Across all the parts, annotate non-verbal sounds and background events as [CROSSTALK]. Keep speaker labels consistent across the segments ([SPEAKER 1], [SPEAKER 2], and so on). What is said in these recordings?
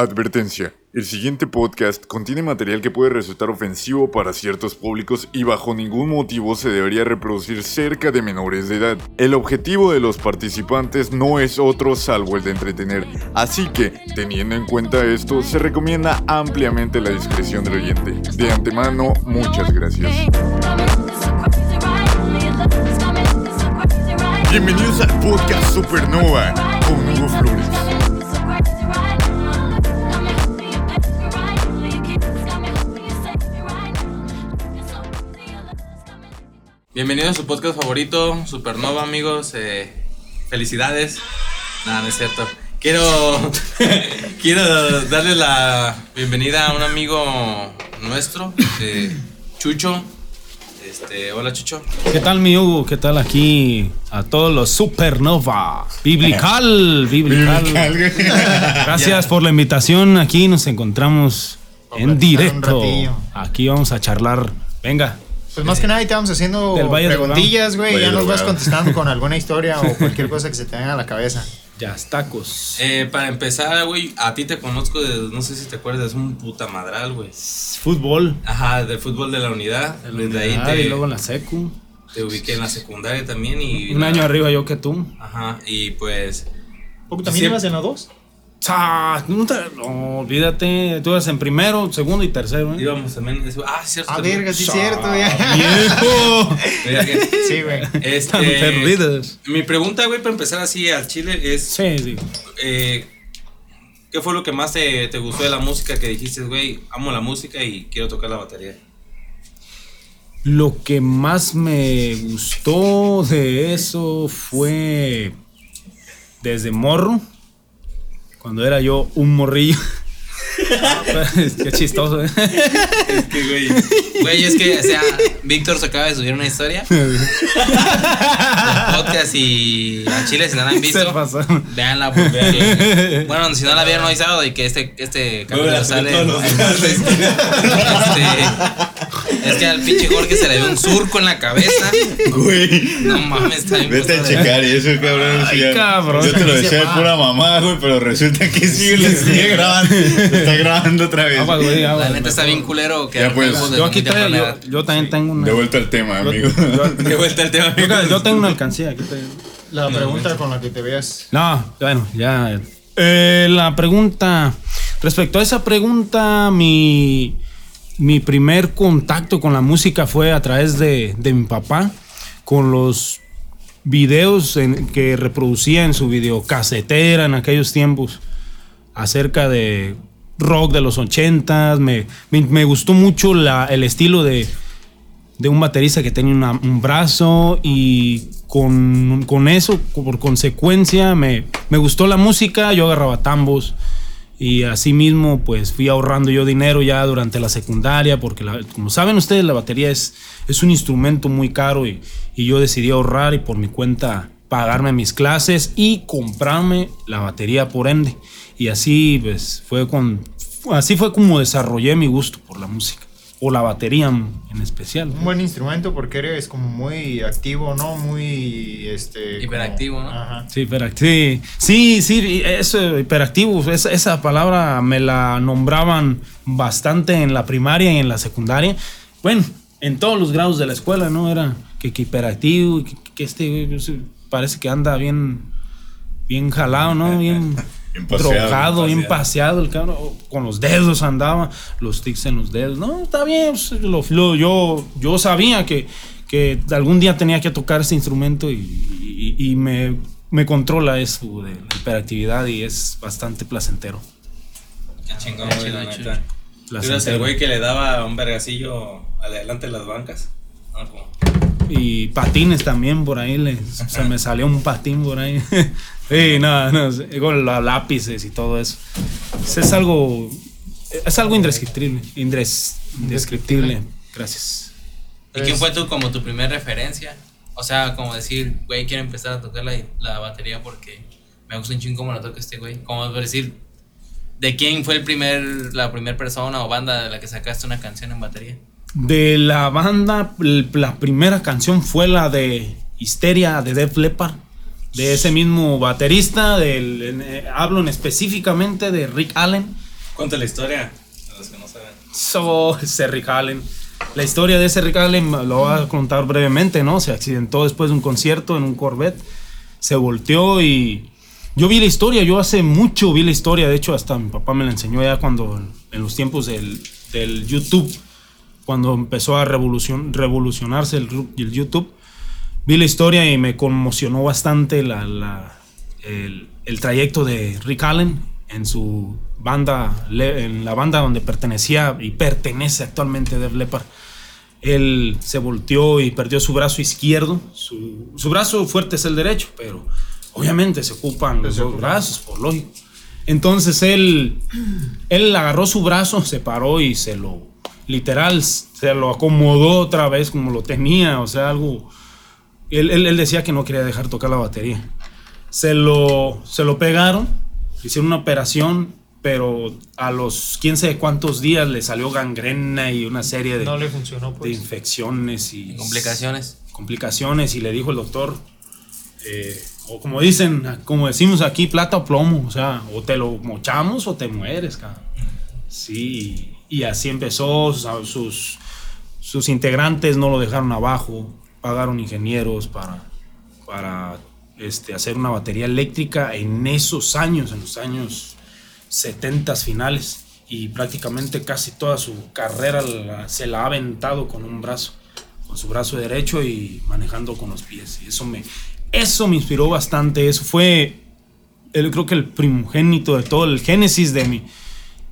[SPEAKER 1] Advertencia. El siguiente podcast contiene material que puede resultar ofensivo para ciertos públicos y bajo ningún motivo se debería reproducir cerca de menores de edad. El objetivo de los participantes no es otro salvo el de entretener, así que, teniendo en cuenta esto, se recomienda ampliamente la discreción del oyente. De antemano, muchas gracias. Bienvenidos al podcast Supernova con Hugo Flores.
[SPEAKER 2] Bienvenidos a su podcast favorito, Supernova, amigos. Eh, felicidades. Nada, no es cierto. Quiero, [LAUGHS] quiero darle la bienvenida a un amigo nuestro, eh, Chucho. Este, hola, Chucho.
[SPEAKER 3] ¿Qué tal, mi Hugo? ¿Qué tal aquí a todos los Supernova? Biblical, Biblical. [LAUGHS] Gracias por la invitación. Aquí nos encontramos en directo. Aquí vamos a charlar. Venga.
[SPEAKER 4] Pues más que nada, ahí te vamos haciendo
[SPEAKER 3] de
[SPEAKER 4] preguntillas, güey. Ya
[SPEAKER 1] de
[SPEAKER 4] nos vas contestando con alguna [LAUGHS] historia o cualquier cosa que se te venga a la cabeza.
[SPEAKER 3] Ya, tacos.
[SPEAKER 2] Eh, para empezar, güey, a ti te conozco de, no sé si te acuerdas, es un puta madral, güey.
[SPEAKER 3] Fútbol.
[SPEAKER 2] Ajá, del fútbol de la unidad. Desde ahí
[SPEAKER 3] Ah,
[SPEAKER 2] te,
[SPEAKER 3] y luego en la secu.
[SPEAKER 2] te ubiqué en la secundaria también y...
[SPEAKER 3] Un año arriba yo que tú.
[SPEAKER 2] Ajá, y pues...
[SPEAKER 4] ¿También
[SPEAKER 2] Siempre-
[SPEAKER 4] ibas en la 2?
[SPEAKER 3] Ah, no, te- no, olvídate. Tú eres en primero, segundo y tercero. ¿eh?
[SPEAKER 2] Íbamos también... Ah, sí, cierto.
[SPEAKER 4] Ah, verga, sí, cierto, ya.
[SPEAKER 3] ¡Viejo! [LAUGHS]
[SPEAKER 4] Sí, güey.
[SPEAKER 2] Este,
[SPEAKER 3] Tan perdidos.
[SPEAKER 2] Mi pregunta, güey, para empezar así al chile es...
[SPEAKER 3] Sí, sí.
[SPEAKER 2] eh, ¿Qué fue lo que más te, te gustó de la música que dijiste, güey? Amo la música y quiero tocar la batería.
[SPEAKER 3] Lo que más me gustó de eso fue desde morro, cuando era yo un morrillo. [LAUGHS] Qué chistoso, ¿eh?
[SPEAKER 2] Es que, güey... Güey, es que, o sea, Víctor se acaba de subir una historia. podcast y a Chile, si no la han
[SPEAKER 3] Se
[SPEAKER 2] visto, véanla porque... [LAUGHS] Bueno, si no la vieron hoy sábado y que este, este capítulo sale... Este, es que al pinche Jorge se le ve un surco en la cabeza.
[SPEAKER 1] Güey.
[SPEAKER 2] No mames, está bien
[SPEAKER 1] Vete a checar eso, cabrón.
[SPEAKER 3] Ay,
[SPEAKER 1] ya-
[SPEAKER 3] cabrón.
[SPEAKER 1] Yo te lo decía de pura mamá, güey, pero resulta que sí, le sigue grabando. Está grabando otra vez.
[SPEAKER 2] La neta está bien culero que
[SPEAKER 1] Ya, pues,
[SPEAKER 3] Yo aquí
[SPEAKER 2] bonita
[SPEAKER 3] traigo, yo,
[SPEAKER 2] manera.
[SPEAKER 3] yo también tengo una.
[SPEAKER 1] De vuelta al tema, amigo.
[SPEAKER 3] yo-
[SPEAKER 2] De vuelta al tema,
[SPEAKER 3] yo-
[SPEAKER 2] amigo.
[SPEAKER 3] yo [LAUGHS] tengo una alcancía. Aquí.
[SPEAKER 4] La pregunta con la que te veas.
[SPEAKER 3] No, bueno, ya. Eh, la pregunta. Respecto a esa pregunta, mi, mi primer contacto con la música fue a través de, de mi papá, con los videos en- que reproducía en su videocasetera en aquellos tiempos acerca de rock de los ochentas. Me, me, gustó mucho la- el estilo de, de un baterista que tenía un brazo y con, con eso, por consecuencia, me, me gustó la música, yo agarraba tambos y así mismo pues fui ahorrando yo dinero ya durante la secundaria porque como saben ustedes la batería es, es un instrumento muy caro y, y yo decidí ahorrar y por mi cuenta pagarme mis clases y comprarme la batería por ende y así pues fue con así fue como desarrollé mi gusto por la música o la batería en especial
[SPEAKER 4] Un buen instrumento porque eres como muy activo, ¿no? Muy, este... como-
[SPEAKER 2] Hiperactivo, ¿no?
[SPEAKER 4] Ajá.
[SPEAKER 3] Sí, hiperactivo. Sí, sí, eso, hiperactivo. Esa, esa palabra me la nombraban bastante en la primaria y en la secundaria. Bueno, en todos los grados de la escuela, ¿no? Era que, que hiperactivo, que, que este pues, parece que anda bien, bien jalado, ¿no? Bien [LAUGHS]
[SPEAKER 1] Bien paseado,
[SPEAKER 3] drogado,
[SPEAKER 1] bien
[SPEAKER 3] paseado el cabrón. Con los dedos andaba, los tics en los dedos. No, está bien. pues, lo- lo- yo, yo sabía que, que algún día tenía que tocar ese instrumento y, y- y me, me controla eso de la hiperactividad y es bastante placentero.
[SPEAKER 2] Qué chingón, la
[SPEAKER 3] chido.
[SPEAKER 2] Tú eras el güey que le daba un vergacillo adelante de las bancas. Ah, como-
[SPEAKER 3] Y patines también por ahí, le- se me salió un patín por ahí. [LAUGHS] sí, no, no, sé, con los lápices y todo eso. Es, algo, es algo indescriptible, indres- indescriptible. Gracias.
[SPEAKER 2] ¿Y quién fue tu, como tu primer referencia? O sea, como decir, güey, quiero empezar a tocar la, la batería porque me gusta un chingo como la toca este güey. Como decir, ¿de quién fue el primer, la primera persona o banda de la que sacaste una canción en batería?
[SPEAKER 3] De la banda, la primera canción fue la de Histeria de Def Leppard. De ese mismo baterista, del, en- eh, hablo en específicamente de Rick Allen.
[SPEAKER 2] Cuenta la historia, a los que no saben.
[SPEAKER 3] So, ese Rick Allen. La historia de ese Rick Allen lo voy a contar brevemente, ¿no? Se accidentó después de un concierto en un Corvette. Se volteó y yo vi la historia, yo hace mucho vi la historia, de hecho hasta mi papá me la enseñó ya cuando en los tiempos del, del YouTube, cuando empezó a revolucion, revolucionarse el, el YouTube, vi la historia y me conmocionó bastante la, la- el, el trayecto de Rick Allen en su banda, en la banda donde pertenecía y pertenece actualmente Def Leppard. Él se volteó y perdió su brazo izquierdo. Su, su brazo fuerte es el derecho, pero obviamente se ocupan los dos brazos, por lógico. Entonces él, él agarró su brazo, se paró y se lo, literal, se lo acomodó otra vez como lo tenía, o sea, algo... Él, él- él decía que no quería dejar tocar la batería. Se lo, se lo pegaron, hicieron una operación, pero a los quién sabe cuántos días le salió gangrena y una serie de,
[SPEAKER 4] No le funcionó,
[SPEAKER 3] de
[SPEAKER 4] pues.
[SPEAKER 3] infecciones y
[SPEAKER 2] Complicaciones.
[SPEAKER 3] complicaciones y le dijo el doctor, eh, o como dicen, como decimos aquí, plata o plomo, o sea, o te lo mochamos o te mueres, cabrón. Sí, y así empezó, sus, sus integrantes no lo dejaron abajo, pagaron ingenieros para, para este, hacer una batería eléctrica en esos años, en los años 70 finales, y prácticamente casi toda su carrera se la ha aventado con un brazo con su brazo derecho y manejando con los pies. Eso me, eso me inspiró bastante. Eso fue, el, creo que el primogénito de todo, el génesis de mi,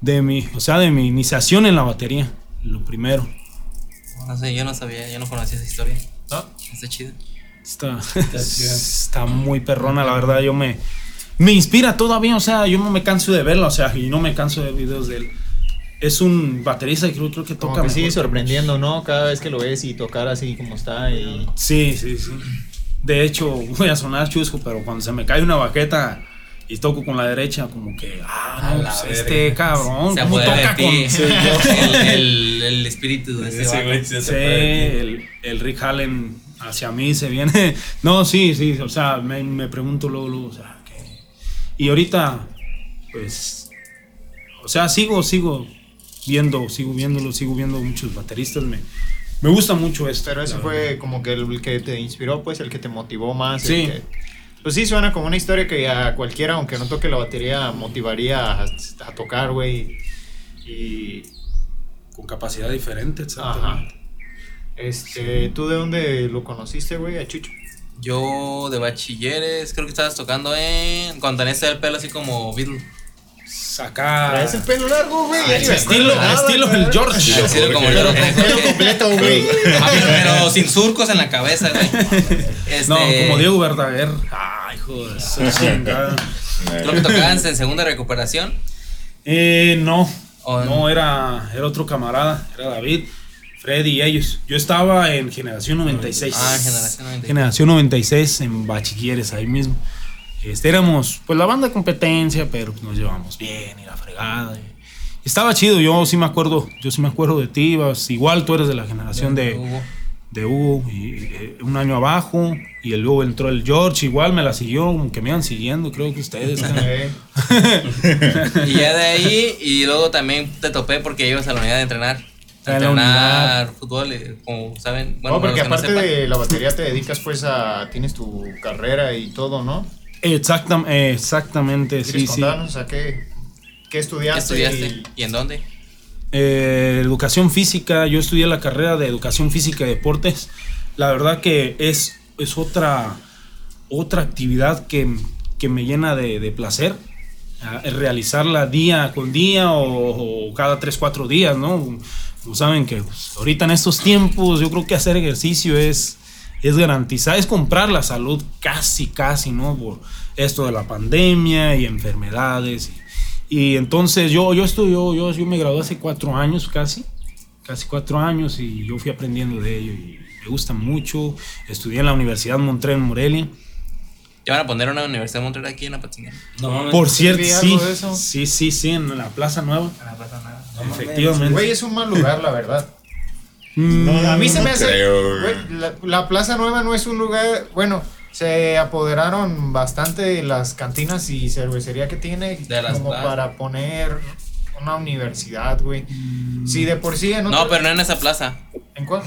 [SPEAKER 3] de mi, o sea, de mi iniciación en la batería. Lo primero.
[SPEAKER 2] No sé, yo no sabía, yo no conocía esa historia.
[SPEAKER 4] ¿No?
[SPEAKER 2] Está chido.
[SPEAKER 3] Está, [LAUGHS] está muy perrona, la verdad. Yo me, me inspira todavía, o sea, yo no me canso de verla, o sea, y no me canso de ver videos de él. Es un baterista que creo, creo que toca.
[SPEAKER 4] Como que sigue sorprendiendo, ¿no? Cada vez que lo ves y tocar así como está y...
[SPEAKER 3] Sí, sí, sí. De hecho, voy a sonar chusco, pero cuando se me cae una baqueta y toco con la derecha, como que, ah, no, pues
[SPEAKER 2] verga.
[SPEAKER 3] este cabrón,
[SPEAKER 2] Se
[SPEAKER 3] ¿cómo toca
[SPEAKER 2] ti.
[SPEAKER 3] con [LAUGHS] Sí,
[SPEAKER 2] el, el, el espíritu de ese
[SPEAKER 5] güey se
[SPEAKER 3] Sí, el, el Rick Allen hacia mí se viene. [LAUGHS] No, sí, sí, o sea, me, me pregunto luego, luego, o sea, ¿qué? Y ahorita, pues, o sea, sigo, sigo viendo, sigo viéndolo, sigo viendo muchos bateristas, me, me gusta mucho esto.
[SPEAKER 4] Pero ese fue
[SPEAKER 3] verdad.
[SPEAKER 4] como que el que te inspiró, pues, el que te motivó más. el
[SPEAKER 3] Sí.
[SPEAKER 4] que- pues sí, suena como una historia que a cualquiera, aunque no toque la batería, motivaría a, a tocar, güey. Y...
[SPEAKER 3] Con capacidad diferente,
[SPEAKER 4] Ajá.
[SPEAKER 3] exactamente.
[SPEAKER 4] Este, ¿tú de dónde lo conociste, güey? A Chucho.
[SPEAKER 2] Yo de bachilleres, creo que estabas tocando en. Cuando tenías el pelo así como Beatle.
[SPEAKER 3] Sacar.
[SPEAKER 4] Traes el pelo largo, güey.
[SPEAKER 3] Ah, estilo, estilo el George.
[SPEAKER 2] Estilo como
[SPEAKER 4] pelo completo, güey. [LAUGHS]
[SPEAKER 2] Ah, pero, sin surcos en la cabeza, güey. Este,
[SPEAKER 3] No, como Diego Verdaguer. Ay, hijo de su [LAUGHS] chingada.
[SPEAKER 2] Creo que tocaban en segunda recuperación.
[SPEAKER 3] Eh, no.
[SPEAKER 2] O en-
[SPEAKER 3] No, era, era otro camarada. Era David, Freddy y ellos. Yo estaba en Generación 96.
[SPEAKER 2] Ah, Generación 96.
[SPEAKER 3] Generación 96 en Bachilleres, ahí mismo. Este, éramos, pues la banda de competencia, pero pues, nos llevamos bien y la fregada. y- estaba chido, yo sí me acuerdo, yo sí me acuerdo de ti, igual tú eres de la generación de,
[SPEAKER 2] Hugo.
[SPEAKER 3] de Hugo, y, eh, un año abajo, y luego entró el George, igual me la siguió, como que me iban siguiendo, creo que ustedes.
[SPEAKER 4] Eh, [LAUGHS]
[SPEAKER 2] Y ya de ahí, y luego también te topé porque ibas a la unidad de entrenar. A entrenar fútbol, eh, como saben. Bueno,
[SPEAKER 4] no, porque aparte
[SPEAKER 2] no
[SPEAKER 4] de la batería te dedicas pues a... Tienes tu carrera y todo, ¿no?
[SPEAKER 3] Exactam- exactamente,
[SPEAKER 4] ¿Quieres
[SPEAKER 3] sí, sí.
[SPEAKER 4] contarnos? Sea, ¿qué, qué
[SPEAKER 2] ¿Qué
[SPEAKER 4] estudiaste?
[SPEAKER 2] estudiaste?
[SPEAKER 4] y-
[SPEAKER 2] ¿Y en dónde?
[SPEAKER 3] Eh, educación física, yo estudié la carrera de educación física y deportes. La verdad que es, es otra, otra actividad que, que me llena de, de placer. ah, realizarla día con día o, o cada 3, 4 días, ¿no? Como saben que pues, ahorita en estos tiempos yo creo que hacer ejercicio es, es garantizar, es comprar la salud casi, casi, ¿no? Por esto de la pandemia y enfermedades. Y, y entonces yo, yo estudio, yo, yo me gradué hace cuatro años casi, casi cuatro años y yo fui aprendiendo de ello y me gusta mucho. Estudié en la Universidad Montreal en Morelia.
[SPEAKER 2] ¿Te van a poner una universidad de Montreal aquí en la Patinera?
[SPEAKER 5] No.
[SPEAKER 3] Por cierto, sí, sí, sí, sí, en la Plaza Nueva.
[SPEAKER 5] No mames.
[SPEAKER 3] Efectivamente.
[SPEAKER 4] Güey, es un mal lugar, la verdad.
[SPEAKER 3] Mm,
[SPEAKER 4] a mí se me hace.
[SPEAKER 1] creo,
[SPEAKER 4] güey, la, la Plaza Nueva no es un lugar. Bueno, se apoderaron bastante de las cantinas y cervecería que tiene
[SPEAKER 2] De las
[SPEAKER 4] como
[SPEAKER 2] plazas.
[SPEAKER 4] para poner una universidad, güey. Si de por sí en
[SPEAKER 2] No, pero no en esa plaza.
[SPEAKER 4] ¿En cuál?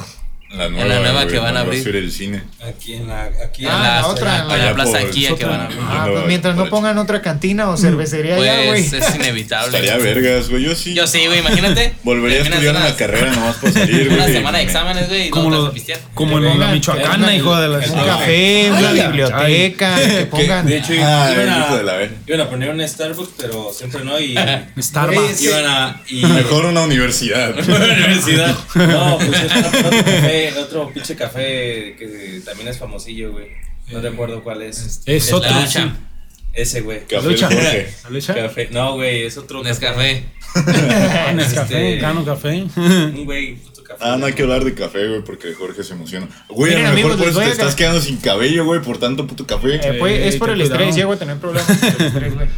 [SPEAKER 1] La
[SPEAKER 2] En la nueva que van a abrir.
[SPEAKER 1] ser el cine.
[SPEAKER 5] Aquí en la. Aquí
[SPEAKER 4] Ah,
[SPEAKER 5] en
[SPEAKER 4] la otra,
[SPEAKER 2] En la, plaza
[SPEAKER 1] por-
[SPEAKER 2] Kia que van a abrir.
[SPEAKER 4] Ah, pues mientras no pongan otra cantina o cervecería allá, güey.
[SPEAKER 2] Pues es [LAUGHS] inevitable.
[SPEAKER 1] Estaría vergas, güey. Yo sí.
[SPEAKER 2] Yo sí, güey, imagínate.
[SPEAKER 1] Volvería a estudiar una carrera [LAUGHS] nomás para salir, güey.
[SPEAKER 2] Una semana de exámenes, güey, y
[SPEAKER 3] Como, como en la Michoacana, hijo de la
[SPEAKER 4] Un
[SPEAKER 5] Ah,
[SPEAKER 4] café, una biblioteca, que pongan.
[SPEAKER 5] De hecho,
[SPEAKER 1] Ay,
[SPEAKER 5] iban, a, poner un Starbucks, pero siempre no. Y [LAUGHS]
[SPEAKER 3] Starbucks.
[SPEAKER 5] iban a. Y,
[SPEAKER 1] Mejor una universidad.
[SPEAKER 5] Una universidad. No, pues es otro café, otro pinche café que también es famosillo, güey. No recuerdo cuál es.
[SPEAKER 3] Es
[SPEAKER 2] La
[SPEAKER 3] otro.
[SPEAKER 2] lucha.
[SPEAKER 5] Ese, güey.
[SPEAKER 1] Café
[SPEAKER 3] Lucha.
[SPEAKER 1] Jorge.
[SPEAKER 3] ¿La lucha?
[SPEAKER 5] Café. No, güey, es otro
[SPEAKER 2] Nescafé.
[SPEAKER 3] Ah, Nescafé, [LAUGHS]
[SPEAKER 5] Este-
[SPEAKER 3] Cano Café.
[SPEAKER 5] Un güey, puto café.
[SPEAKER 1] Ah, no hay que hablar de café, güey, porque Jorge se emociona. Güey, a lo mejor
[SPEAKER 4] amigos,
[SPEAKER 1] por eso te estás quedando sin cabello, güey, por tanto puto café.
[SPEAKER 4] Eh, pues, es por el estrés, llego a tener problemas con el estrés, güey. [LAUGHS]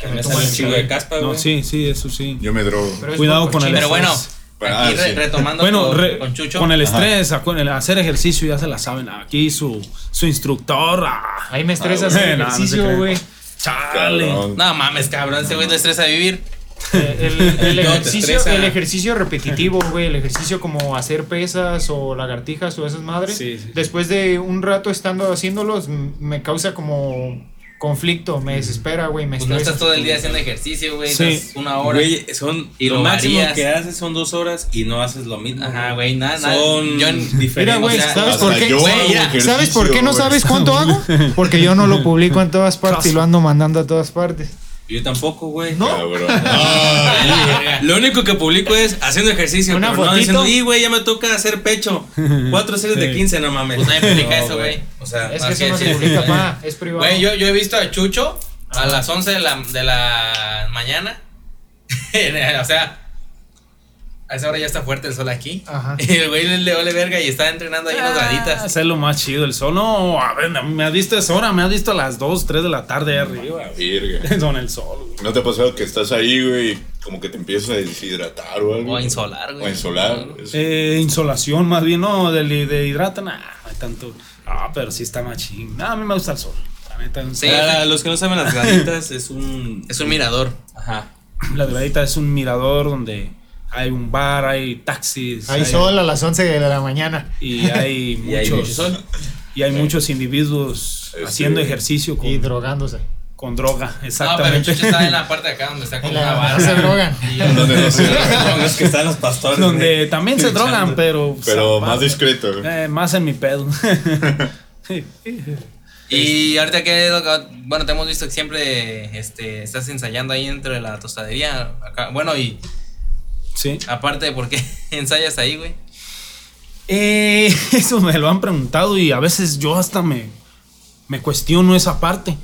[SPEAKER 5] Que me sale un chingo de caspa, güey.
[SPEAKER 3] No, sí, sí, eso sí.
[SPEAKER 1] Yo me drogo.
[SPEAKER 4] Pero es
[SPEAKER 3] Cuidado con el
[SPEAKER 2] Pero bueno,
[SPEAKER 3] estrés.
[SPEAKER 2] Aquí re-
[SPEAKER 1] sí.
[SPEAKER 2] retomando
[SPEAKER 3] Bueno,
[SPEAKER 2] con,
[SPEAKER 3] re-
[SPEAKER 2] con Chucho.
[SPEAKER 3] con el estrés, con el hacer ejercicio ya se la saben. Aquí su, su instructor. ah,
[SPEAKER 4] Ahí me estresa
[SPEAKER 1] Ah,
[SPEAKER 4] hacer ejercicio, güey.
[SPEAKER 3] Chale.
[SPEAKER 2] No mames, cabrón, ese güey le estresa vivir.
[SPEAKER 4] Eh, El, [LAUGHS] ejercicio, el ejercicio repetitivo, güey, el ejercicio como hacer pesas o lagartijas o esas madres.
[SPEAKER 3] Sí, sí.
[SPEAKER 4] Después de un rato estando haciéndolos, me causa como conflicto, me desespera, güey, me
[SPEAKER 2] Pues no estás todo el día haciendo ejercicio, güey.
[SPEAKER 3] Sí.
[SPEAKER 2] estás una hora.
[SPEAKER 5] Güey, son.
[SPEAKER 2] Y
[SPEAKER 5] lo
[SPEAKER 2] lo
[SPEAKER 5] máximo que haces son dos horas y no haces lo mismo.
[SPEAKER 2] Ajá, güey, nada, nada.
[SPEAKER 5] Son
[SPEAKER 2] Yo.
[SPEAKER 4] Mira, güey, ¿sabes por qué? ¿Sabes por qué no sabes cuánto [LAUGHS] hago? Porque yo no lo publico en todas partes y lo ando mandando a todas partes.
[SPEAKER 5] Yo tampoco, güey.
[SPEAKER 4] No.
[SPEAKER 1] Cabrón. [LAUGHS] Ah,
[SPEAKER 5] Lo único que publico es haciendo ejercicio.
[SPEAKER 4] Una
[SPEAKER 5] pero no diciendo, y güey, ya me toca hacer pecho. [LAUGHS] Cuatro series de
[SPEAKER 3] Sí.
[SPEAKER 5] 15, no mames.
[SPEAKER 2] Pues nadie publica
[SPEAKER 5] No,
[SPEAKER 2] eso, güey.
[SPEAKER 5] O sea,
[SPEAKER 4] Es que eso no
[SPEAKER 2] es,
[SPEAKER 4] se publica, pa, [LAUGHS] es privado.
[SPEAKER 2] Güey, yo, yo he visto a Chucho a las 11 de la, de la mañana. o sea, a esa hora ya está fuerte el sol aquí.
[SPEAKER 4] Ajá. [LAUGHS]
[SPEAKER 2] Y el güey le, le vale verga y está entrenando ahí unas
[SPEAKER 3] Ah,
[SPEAKER 2] graditas.
[SPEAKER 3] es lo más chido, el sol. No, a ver, me has visto esa hora, me has visto a las 2, 3 de la tarde ahí arriba.
[SPEAKER 1] Verga. [LAUGHS]
[SPEAKER 3] Con el sol. güey.
[SPEAKER 1] ¿No te ha pasado que estás ahí, güey, y como que te empiezas a deshidratar o algo?
[SPEAKER 2] O a insolar, güey.
[SPEAKER 1] O a insolar.
[SPEAKER 3] Eh, insolación, más bien, no, de, de hidrata, nada, no hay tanto. Ah, pero sí está machín. Nada, a mí me gusta el sol.
[SPEAKER 2] Sí.
[SPEAKER 5] Para los que no saben, las graditas es un.
[SPEAKER 2] Es un mirador.
[SPEAKER 5] Ajá.
[SPEAKER 3] La gradita es un mirador donde hay un bar, hay taxis.
[SPEAKER 4] Hay sol a las 11 de la mañana.
[SPEAKER 3] Y [LAUGHS] hay
[SPEAKER 5] Y hay
[SPEAKER 3] muchos.
[SPEAKER 5] mucho sol.
[SPEAKER 3] y hay muchos individuos haciendo ejercicio con,
[SPEAKER 4] Y drogándose.
[SPEAKER 3] con droga,
[SPEAKER 2] No, pero
[SPEAKER 3] exactamente.
[SPEAKER 2] Chucho está en la parte de acá donde está con
[SPEAKER 4] En
[SPEAKER 2] una
[SPEAKER 4] la,
[SPEAKER 2] barra.
[SPEAKER 4] no se drogan.
[SPEAKER 1] donde no se- [LAUGHS]
[SPEAKER 5] Los que están los pastores.
[SPEAKER 3] donde también se drogan, pero.
[SPEAKER 1] Pero
[SPEAKER 3] o sea,
[SPEAKER 1] más discreto,
[SPEAKER 3] eh, más en mi pedo. [LAUGHS]
[SPEAKER 2] Y ahorita que, bueno, te hemos visto que siempre este, estás ensayando ahí dentro de la tostadería. Acá. Bueno, y
[SPEAKER 3] sí.
[SPEAKER 2] aparte de por qué [LAUGHS] ensayas ahí, güey.
[SPEAKER 3] Eh, [LAUGHS] eso me lo han preguntado y a veces yo hasta me, me cuestiono esa parte.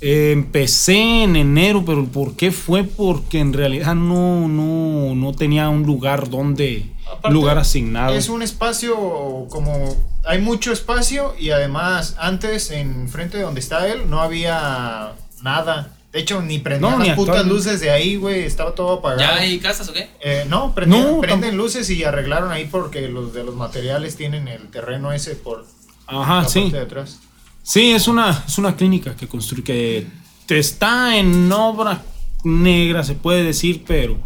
[SPEAKER 3] Eh, empecé en enero, pero el por qué fue porque en realidad no, no, no tenía un lugar donde,
[SPEAKER 4] Aparte,
[SPEAKER 3] lugar asignado.
[SPEAKER 4] Es un espacio como. Hay mucho espacio y además antes, en frente de donde está él, no había nada. De hecho, ni prendían
[SPEAKER 3] No, ni
[SPEAKER 4] las putas
[SPEAKER 3] actual-
[SPEAKER 4] luces de ahí, güey. Estaba todo apagado.
[SPEAKER 2] ¿Ya hay casas o qué?
[SPEAKER 4] Eh, no, prendían-
[SPEAKER 3] No,
[SPEAKER 4] prenden luces y arreglaron ahí porque los de los materiales tienen el terreno ese por
[SPEAKER 3] Ajá,
[SPEAKER 4] la
[SPEAKER 3] sí.
[SPEAKER 4] parte de atrás.
[SPEAKER 3] Sí, es una, es una clínica que construye, que está en obra negra, se puede decir, pero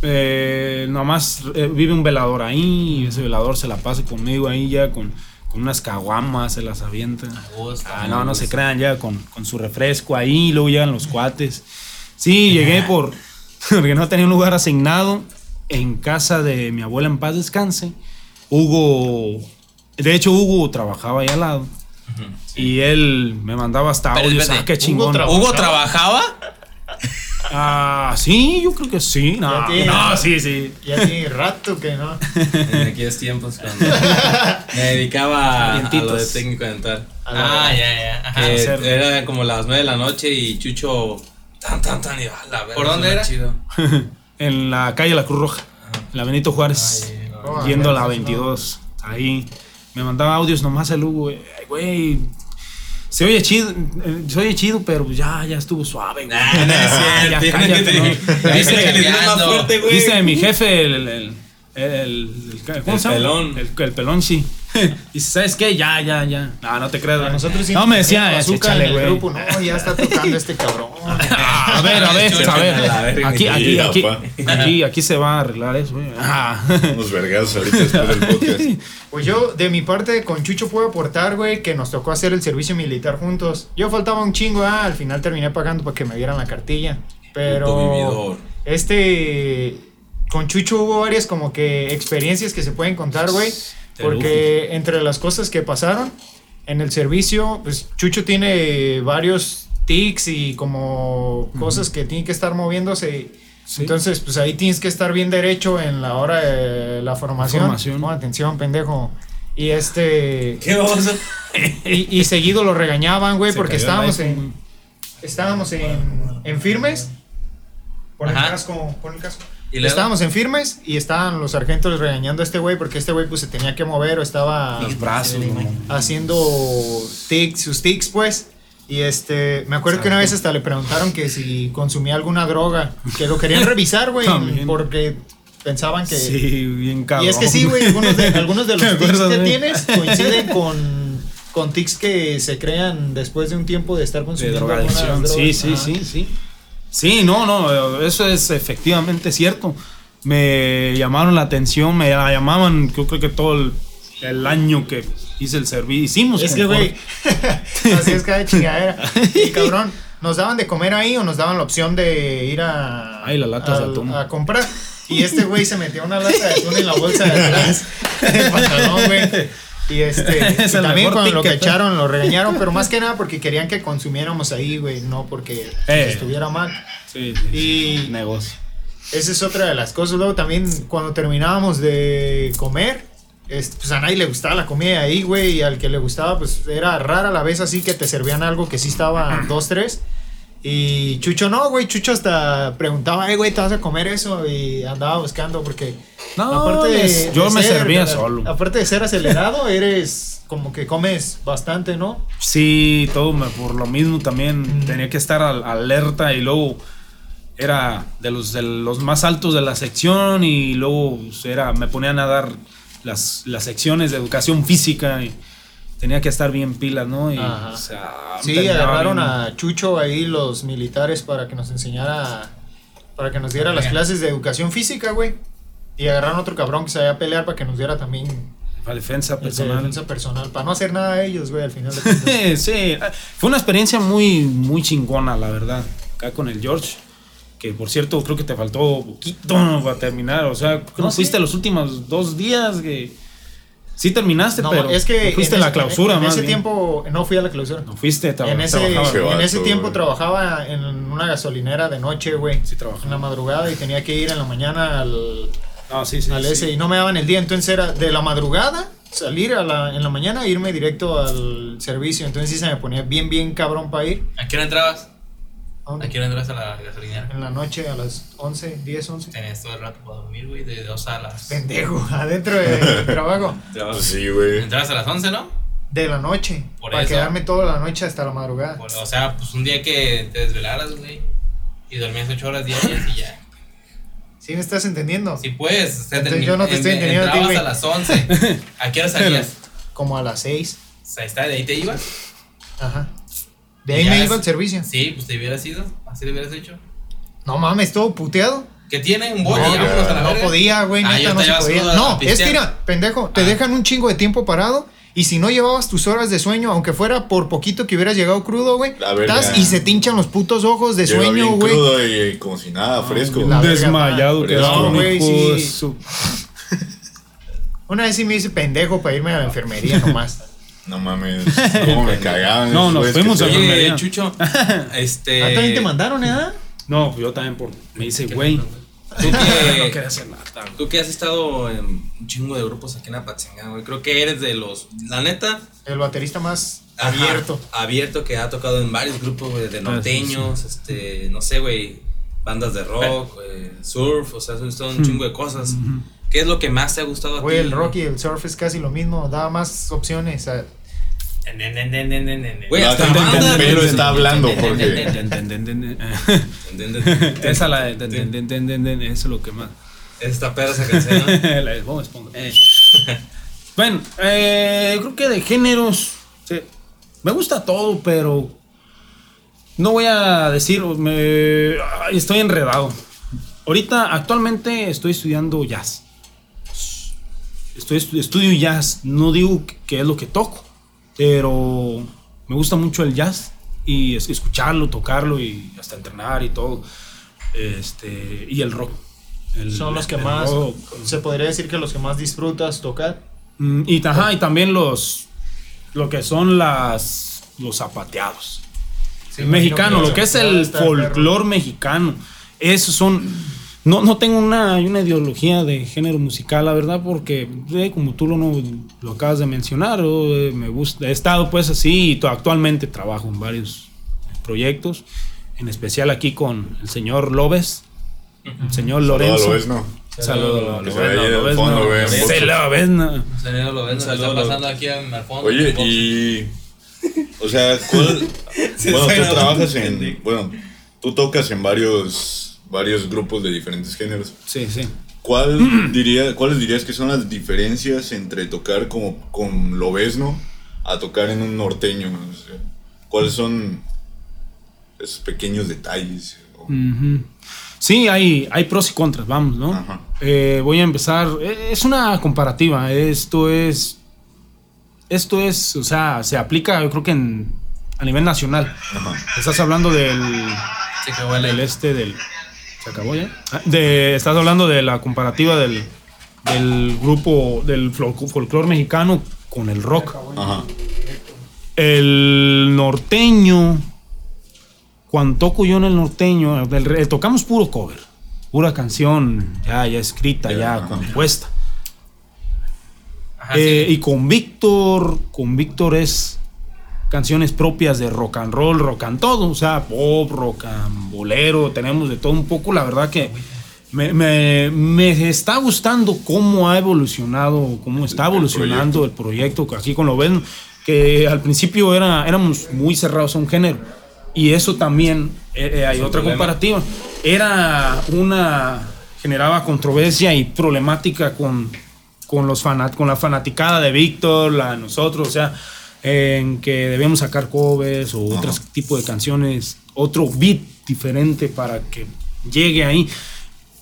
[SPEAKER 3] eh, nomás eh, vive un velador ahí, y ese velador se la pasa conmigo ahí ya con, con unas caguamas, se las avienta. Ah, no, no se crean ya con, con su refresco ahí, y luego llegan los cuates. Sí, llegué por, [LAUGHS] porque no tenía un lugar asignado en casa de mi abuela en paz descanse. Hugo, de hecho Hugo trabajaba ahí al lado. Y él me mandaba hasta
[SPEAKER 2] Pero
[SPEAKER 3] audios,
[SPEAKER 2] espérate,
[SPEAKER 3] ah, qué
[SPEAKER 4] Hugo
[SPEAKER 3] chingón.
[SPEAKER 2] ¿Hugo trabajaba?
[SPEAKER 3] Ah, sí, yo creo que sí. No,
[SPEAKER 4] Ya tiene-
[SPEAKER 3] no, sí, sí.
[SPEAKER 4] Ya tiene rato que no.
[SPEAKER 5] En aquellos tiempos cuando me dedicaba a, a lo de técnico dental.
[SPEAKER 2] Ah, ya, ya. Ajá.
[SPEAKER 5] Era como las 9 de la noche y Chucho tan tan tan y la verga,
[SPEAKER 2] ¿Por dónde era?
[SPEAKER 5] Chido. [LAUGHS]
[SPEAKER 3] En la calle La Cruz Roja, en la Benito Juárez.
[SPEAKER 5] Ay, no.
[SPEAKER 3] Yendo a la
[SPEAKER 4] no.
[SPEAKER 3] 22. Ahí me mandaba audios nomás el Hugo. güey. Se oye chido, eh, se oye chido, pero ya, ya estuvo suave, güey.
[SPEAKER 5] Nah, no es cierto,
[SPEAKER 3] Ya, cállate,
[SPEAKER 5] que
[SPEAKER 3] ¿no? Dice-
[SPEAKER 5] Hay que le digas más fuerte, güey.
[SPEAKER 3] Dice mi jefe, el. el, el, el- el- ¿Cómo
[SPEAKER 5] El
[SPEAKER 3] se
[SPEAKER 5] pelón.
[SPEAKER 3] El, el pelón, sí. [LAUGHS] Dice, ¿sabes qué? Ya, ya, ya. No, no te güey.
[SPEAKER 4] nosotros sí
[SPEAKER 3] No, me decía,
[SPEAKER 4] ponían
[SPEAKER 3] "Eh,
[SPEAKER 4] azúcar
[SPEAKER 3] échale, güey.
[SPEAKER 4] grupo. No, ya está tocando este cabrón.
[SPEAKER 3] A ver, a ver, a ver. Aquí, aquí, aquí, aquí, aquí se va a arreglar eso. güey. Ah.
[SPEAKER 1] Unos vergazos ahorita después del podcast.
[SPEAKER 4] Pues yo, de mi parte, con Chucho puedo aportar, güey, que nos tocó hacer el servicio militar juntos. Yo faltaba un chingo, ah, al final terminé pagando para que me dieran la cartilla. Pero este, con Chucho hubo varias como que experiencias que se pueden contar, güey. Porque entre las cosas que pasaron en el servicio, pues Chucho tiene varios tics y como cosas que tiene que estar moviéndose.
[SPEAKER 3] Sí.
[SPEAKER 4] Entonces, pues ahí tienes que estar bien derecho en la hora de la formación.
[SPEAKER 3] Formación.
[SPEAKER 4] Atención, pendejo. Y este. [LAUGHS]
[SPEAKER 5] ¿Qué vamos a
[SPEAKER 4] Y, y seguido lo regañaban, güey, porque estábamos en. Estábamos en, en firmes. Pon el casco, pon el casco.
[SPEAKER 2] Y
[SPEAKER 4] Estábamos en firmes y estaban los sargentos regañando a este güey porque este güey pues se tenía que mover o estaba
[SPEAKER 3] Los brazos,
[SPEAKER 4] haciendo tics, sus tics pues. Y este, me acuerdo que una vez hasta le preguntaron que si consumía alguna droga, que lo querían revisar, güey, porque pensaban que...
[SPEAKER 3] Sí, bien cabrón.
[SPEAKER 4] Y es que sí, güey, algunos de, algunos de [LAUGHS] los tics que tienes [LAUGHS] coinciden con, con tics que se crean después de un tiempo de estar
[SPEAKER 3] De
[SPEAKER 4] consumiendo
[SPEAKER 3] drogadicción.
[SPEAKER 4] algunas
[SPEAKER 3] Sí, sí,
[SPEAKER 4] drogas.
[SPEAKER 3] sí, sí. Sí, no, no, eso es efectivamente cierto. Me llamaron la atención, me la llamaban, yo creo que todo el, el año que hice el servicio. Hicimos
[SPEAKER 4] Es que, güey, [LAUGHS] así es cada chingadera. Y [LAUGHS] cabrón, nos daban de comer ahí o nos daban la opción de ir a,
[SPEAKER 3] Ay, las latas de atún.
[SPEAKER 4] a comprar. Y este güey se metió una lata de atún en la bolsa de atrás [LAUGHS] del pantalón, güey. Y este,
[SPEAKER 3] Es
[SPEAKER 4] y también cuando lo cacharon, lo regañaron, pero más que nada porque querían que consumiéramos ahí, güey, no porque
[SPEAKER 3] Eh.
[SPEAKER 4] estuviera mal.
[SPEAKER 3] Sí, sí.
[SPEAKER 4] Y
[SPEAKER 3] Negocio.
[SPEAKER 4] esa es otra de las cosas. Luego también cuando terminábamos de comer, este, pues a nadie le gustaba la comida ahí, güey. Y al que le gustaba, pues era rara la vez así que te servían algo que sí estaba [CLEARS THROAT] dos, tres. Y Chucho no, güey. Chucho hasta preguntaba, eh, güey, ¿te vas a comer eso? Y andaba buscando porque...
[SPEAKER 3] No, les- yo me servía solo.
[SPEAKER 4] Aparte de ser acelerado, [LAUGHS] eres como que comes bastante, ¿no?
[SPEAKER 3] Sí, todo me- por lo mismo también
[SPEAKER 4] Mm.
[SPEAKER 3] tenía que estar al- alerta y luego era de los, de los más altos de la sección y luego pues, era, me ponían a dar las, las secciones de educación física y tenía que estar bien pilas, ¿no? Y, o sea,
[SPEAKER 4] Sí, agarraron
[SPEAKER 3] bien-
[SPEAKER 4] a Chucho ahí los militares para que nos enseñara, para que nos diera las clases de educación física, güey. Y agarraron otro cabrón que sabía pelear para que nos diera también
[SPEAKER 3] la defensa
[SPEAKER 4] el de
[SPEAKER 3] personal.
[SPEAKER 4] defensa personal, para no hacer nada a ellos, güey, al final de [LAUGHS] cuentas.
[SPEAKER 3] sí, fue una experiencia muy, muy chingona, la verdad. Acá con el George, que por cierto creo que te faltó poquito para terminar. O sea, creo
[SPEAKER 4] No,
[SPEAKER 3] no fuiste
[SPEAKER 4] sí.
[SPEAKER 3] los últimos dos días que sí terminaste,
[SPEAKER 4] No,
[SPEAKER 3] pero
[SPEAKER 4] es que
[SPEAKER 3] no fuiste
[SPEAKER 4] en
[SPEAKER 3] a la clausura,
[SPEAKER 4] En
[SPEAKER 3] más
[SPEAKER 4] ese
[SPEAKER 3] bien.
[SPEAKER 4] tiempo no fui a la clausura.
[SPEAKER 3] No fuiste,
[SPEAKER 4] En ese, en ese tiempo trabajaba en una gasolinera de noche, güey.
[SPEAKER 3] Sí, trabajaba.
[SPEAKER 4] En la madrugada y tenía que ir en la mañana al,
[SPEAKER 3] No, sí, sí.
[SPEAKER 4] al
[SPEAKER 3] sí.
[SPEAKER 4] ese y no me daban el día. Entonces era de la madrugada, salir a la, en la mañana e irme directo al servicio. Entonces sí se me ponía bien, bien cabrón para ir.
[SPEAKER 2] ¿A qué hora entrabas?
[SPEAKER 4] ¿A dónde?
[SPEAKER 2] ¿A qué hora entras a la gasolinera?
[SPEAKER 4] En la noche a las 11, 10, 11.
[SPEAKER 2] Tenías todo el rato para dormir, güey, de 2 a las...
[SPEAKER 4] Pendejo, [LAUGHS] adentro del [LAUGHS] trabajo.
[SPEAKER 1] Pues sí, güey.
[SPEAKER 2] Entrabas a las 11, ¿no?
[SPEAKER 4] De la noche.
[SPEAKER 2] Por
[SPEAKER 4] para
[SPEAKER 2] eso.
[SPEAKER 4] quedarme toda la noche hasta la madrugada.
[SPEAKER 2] O sea, pues un día que te desvelaras, güey, y dormías 8 horas diarias y ya.
[SPEAKER 4] ¿Sí me estás entendiendo?
[SPEAKER 2] Si puedes, o sea,
[SPEAKER 4] Entonces yo no te estoy
[SPEAKER 2] en-
[SPEAKER 4] entendiendo a ti,
[SPEAKER 2] Entrabas
[SPEAKER 4] güey.
[SPEAKER 2] a las 11. [LAUGHS] ¿A qué hora salías?
[SPEAKER 4] Como a las 6.
[SPEAKER 2] O sea, está, de ahí te ibas.
[SPEAKER 4] Ajá. De ahí me
[SPEAKER 2] es-
[SPEAKER 4] iba al servicio.
[SPEAKER 2] Sí, pues te hubieras ido. Así lo hubieras hecho.
[SPEAKER 4] No mames, todo puteado.
[SPEAKER 2] ¿Qué tiene? Un bote,
[SPEAKER 4] No,
[SPEAKER 2] ya a la
[SPEAKER 4] no
[SPEAKER 2] verga.
[SPEAKER 4] podía, güey,
[SPEAKER 2] Ah,
[SPEAKER 4] neta, no se podía. No, es que mira, pendejo, te
[SPEAKER 2] Ah.
[SPEAKER 4] dejan un chingo de tiempo parado y si no llevabas tus horas de sueño, aunque fuera por poquito que hubieras llegado crudo, güey, estás y se te hinchan los putos ojos de
[SPEAKER 1] Llega
[SPEAKER 4] sueño, güey.
[SPEAKER 1] crudo y como si nada, fresco.
[SPEAKER 3] Desmayado,
[SPEAKER 1] No,
[SPEAKER 4] güey, sí. [LAUGHS] Una vez sí me hice pendejo para irme a la enfermería nomás. [LAUGHS]
[SPEAKER 1] No mames, cómo me [LAUGHS] cagaban.
[SPEAKER 3] No, nos fuimos a-
[SPEAKER 2] Oye,
[SPEAKER 3] enfermería.
[SPEAKER 2] Chucho, [LAUGHS] este...
[SPEAKER 4] ¿Ah, también te mandaron, eh?
[SPEAKER 3] No, yo también por... Me dice, güey,
[SPEAKER 2] Tú [LAUGHS]
[SPEAKER 3] no
[SPEAKER 2] que,
[SPEAKER 3] nada.
[SPEAKER 2] tú que has estado en un chingo de grupos aquí en Apatzingán, güey, creo que eres de los, la neta,
[SPEAKER 4] El baterista más
[SPEAKER 2] ajá,
[SPEAKER 4] abierto.
[SPEAKER 2] abierto que ha tocado en varios grupos, güey, de
[SPEAKER 3] Ah,
[SPEAKER 2] norteños, este, no sé, güey, bandas de rock, güey, surf, o sea, son un chingo de cosas. ¿Qué es lo que más te ha gustado a
[SPEAKER 4] Güey,
[SPEAKER 2] ti?
[SPEAKER 4] el rock y el surf es casi lo mismo, da más opciones. a-
[SPEAKER 2] Güey, hasta banda,
[SPEAKER 1] Pero está hablando porque.
[SPEAKER 3] Esa la de... Eso es lo que más...
[SPEAKER 2] Esta perra esa canción, [LAUGHS]
[SPEAKER 3] la de Bob Esponja. Eh. Bueno, eh, creo que de géneros. sí, me gusta todo, pero. No voy a decir, me- estoy enredado. Ahorita, actualmente estoy estudiando jazz. Estoy estu- estudio jazz. No digo que es lo que toco, pero me gusta mucho el jazz y es- escucharlo, tocarlo y hasta entrenar y todo. Este, y el rock. El-
[SPEAKER 4] Son los que más,
[SPEAKER 3] rock.
[SPEAKER 4] se podría decir que los que más disfrutas tocar.
[SPEAKER 3] Mm, Y, ajá, y también los lo que son las los zapateados.
[SPEAKER 4] Sí,
[SPEAKER 3] el mexicano, lo que es el folclore mexicano. Esos son no, no tengo una, una ideología de género musical, la verdad, porque eh, como tú lo, no- lo acabas de mencionar, o, eh, me gusta, he estado pues así y actualmente trabajo en varios proyectos, en especial aquí con el señor López, el señor Lorenzo.
[SPEAKER 1] Lo ves, ¿no?
[SPEAKER 3] Saludos,
[SPEAKER 1] Que se ve ahí del fondo, güey, en
[SPEAKER 3] Se
[SPEAKER 1] boxers.
[SPEAKER 3] lo ves, no.
[SPEAKER 2] Señor, lo
[SPEAKER 5] Un
[SPEAKER 2] está
[SPEAKER 5] saludo.
[SPEAKER 2] pasando aquí al fondo.
[SPEAKER 1] Oye, y. O sea, ¿cuál- [LAUGHS] bueno, tú trabajas en. Bueno, tú tocas en varios, varios grupos de diferentes géneros.
[SPEAKER 3] Sí, sí.
[SPEAKER 1] ¿Cuál [CLEARS THROAT] diría, ¿Cuáles dirías que son las diferencias entre tocar como con lobesno a tocar en un norteño? O sea, ¿Cuáles son esos pequeños detalles?
[SPEAKER 3] Sí, hay, hay pros y contras, vamos, ¿no?
[SPEAKER 1] Ajá.
[SPEAKER 3] Eh, voy a empezar. eh, Es una comparativa. Esto es. Esto es, o sea, se aplica, yo creo que en, a nivel nacional.
[SPEAKER 1] Ajá.
[SPEAKER 3] Estás hablando del,
[SPEAKER 2] Se acabó el
[SPEAKER 3] del este, del. ¿Se acabó ya? Ah, De, estás hablando de la comparativa del, del grupo, del fol- folclore mexicano con el rock.
[SPEAKER 1] Ajá.
[SPEAKER 3] El norteño, cuando toco yo en el norteño, el tocamos puro cover, pura canción ya, ya escrita, ya
[SPEAKER 1] Ajá.
[SPEAKER 3] compuesta.
[SPEAKER 2] Ajá,
[SPEAKER 3] Eh,
[SPEAKER 2] sí.
[SPEAKER 3] Y con Víctor, con Víctor es canciones propias de rock and roll, rock and todo, o sea, pop, rock and bolero, tenemos de todo un poco, la verdad que me, me- me está gustando cómo ha evolucionado, cómo está evolucionando el proyecto aquí con lo ven, que al principio era, éramos muy cerrados a un género. Y eso también, eh, eh, hay otra
[SPEAKER 5] problema.
[SPEAKER 3] comparativa, era una, generaba controversia y problemática con, con, los fanat con la fanaticada de Víctor, la de nosotros, o sea, en que debíamos sacar covers o otros tipos de canciones, otro beat diferente para que llegue ahí.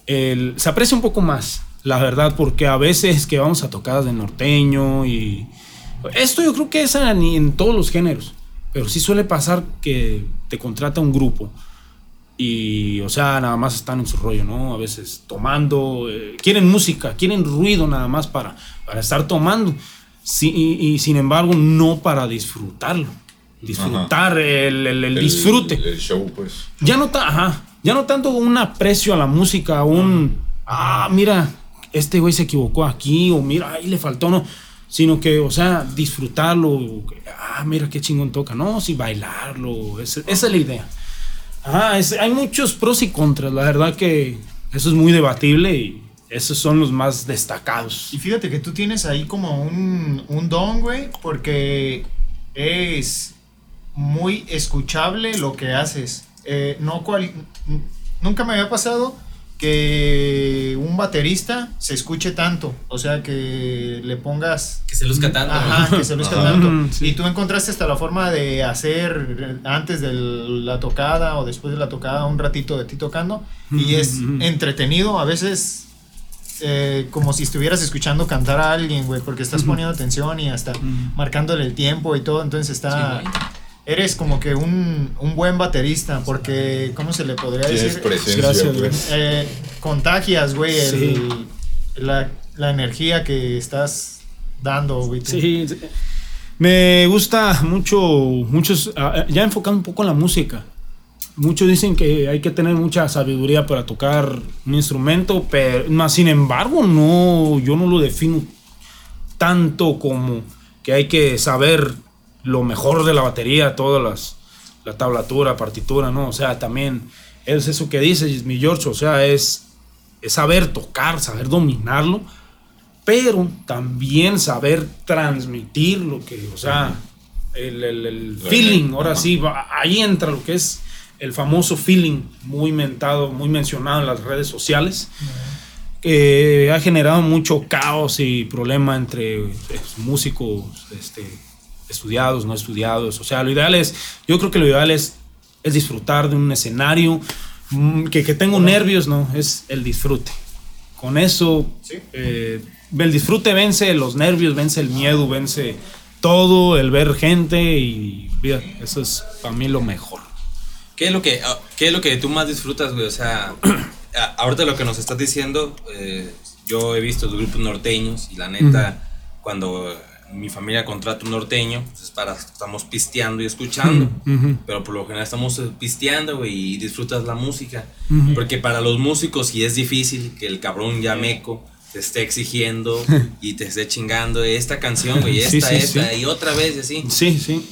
[SPEAKER 3] El- se aprecia un poco más, la verdad, porque a veces que vamos a tocadas de norteño y esto yo creo que es en, en todos los géneros, pero sí suele pasar que te contrata un grupo y, o sea, nada más están en su rollo, ¿no? A veces tomando, eh, quieren música, quieren ruido nada más para, para estar tomando. Sí, y, y sin embargo, no para disfrutarlo. Disfrutar el, el- el
[SPEAKER 1] El-
[SPEAKER 3] disfrute.
[SPEAKER 1] El show, pues.
[SPEAKER 3] Ya no, ta- ajá, ya no tanto un aprecio a la música, un, ah, mira, este güey se equivocó aquí, o mira, ahí le faltó, no. Sino que, o sea, disfrutarlo, ah, mira qué chingón toca, no, sí, bailarlo, ese- esa es la idea. Ajá, es- hay muchos pros y contras, la verdad que eso es muy debatible y esos son los más destacados.
[SPEAKER 4] Y fíjate que tú tienes ahí como un, un don, güey, porque es muy escuchable lo que haces. Eh, no cual, nunca me había pasado que un baterista se escuche tanto, o sea, que le pongas...
[SPEAKER 2] Que se luzca tanto.
[SPEAKER 4] Ajá, que se luzca
[SPEAKER 1] Ajá.
[SPEAKER 4] tanto.
[SPEAKER 3] Mm, sí.
[SPEAKER 4] Y tú encontraste hasta la forma de hacer antes de la tocada o después de la tocada un ratito de ti tocando. Y es entretenido, a veces eh, como si estuvieras escuchando cantar a alguien, güey, porque estás poniendo atención y hasta marcándole el tiempo y todo, entonces está...
[SPEAKER 2] Sí, güey.
[SPEAKER 4] eres como que un, un buen baterista, porque, ¿cómo se le podría
[SPEAKER 1] Tienes
[SPEAKER 4] decir?
[SPEAKER 1] presencia,
[SPEAKER 3] Gracias,
[SPEAKER 1] pues.
[SPEAKER 4] Eh, contagias, güey,
[SPEAKER 3] Sí.
[SPEAKER 4] la, la energía que estás dando, güey.
[SPEAKER 3] sí. me gusta mucho, muchos, ah, ya enfocando un poco en la música. Muchos dicen que hay que tener mucha sabiduría para tocar un instrumento, pero más sin embargo, no, yo no lo defino tanto como que hay que saber lo mejor de la batería, todas las, la tablatura, partitura, ¿no? O sea, también es eso que dices, mi George, o sea, es, es saber tocar, saber dominarlo, pero también saber transmitir lo que, o sea, el, el- el feeling, ahora sí, va- ahí entra lo que es el famoso feeling, muy mentado, muy mencionado en las redes sociales, que ha generado mucho caos y problema entre eh, músicos este, estudiados, no estudiados, o sea, lo ideal es, yo creo que lo ideal es es disfrutar de un escenario, mm, que, que tengo nervios, no, es el disfrute. Con eso,
[SPEAKER 4] Sí.
[SPEAKER 3] eh, el disfrute vence los nervios, vence el miedo, vence todo, el ver gente y mira, eso es para mí lo mejor.
[SPEAKER 2] ¿Qué es lo que, ah, qué es lo que tú más disfrutas, güey? O sea, [CLEARS THROAT] ahorita lo que nos estás diciendo, eh, yo he visto los grupos norteños y la neta, cuando mi familia contrata un norteño, pues es para, estamos pisteando y escuchando. Pero por lo general estamos eh, pisteando, güey, y disfrutas la música. Porque para los músicos sí es difícil que el cabrón ya meco te esté exigiendo [LAUGHS] y te esté chingando esta canción, güey,
[SPEAKER 3] Sí,
[SPEAKER 2] esta,
[SPEAKER 3] sí,
[SPEAKER 2] esta,
[SPEAKER 3] sí.
[SPEAKER 2] y otra vez, y así.
[SPEAKER 3] Sí, sí.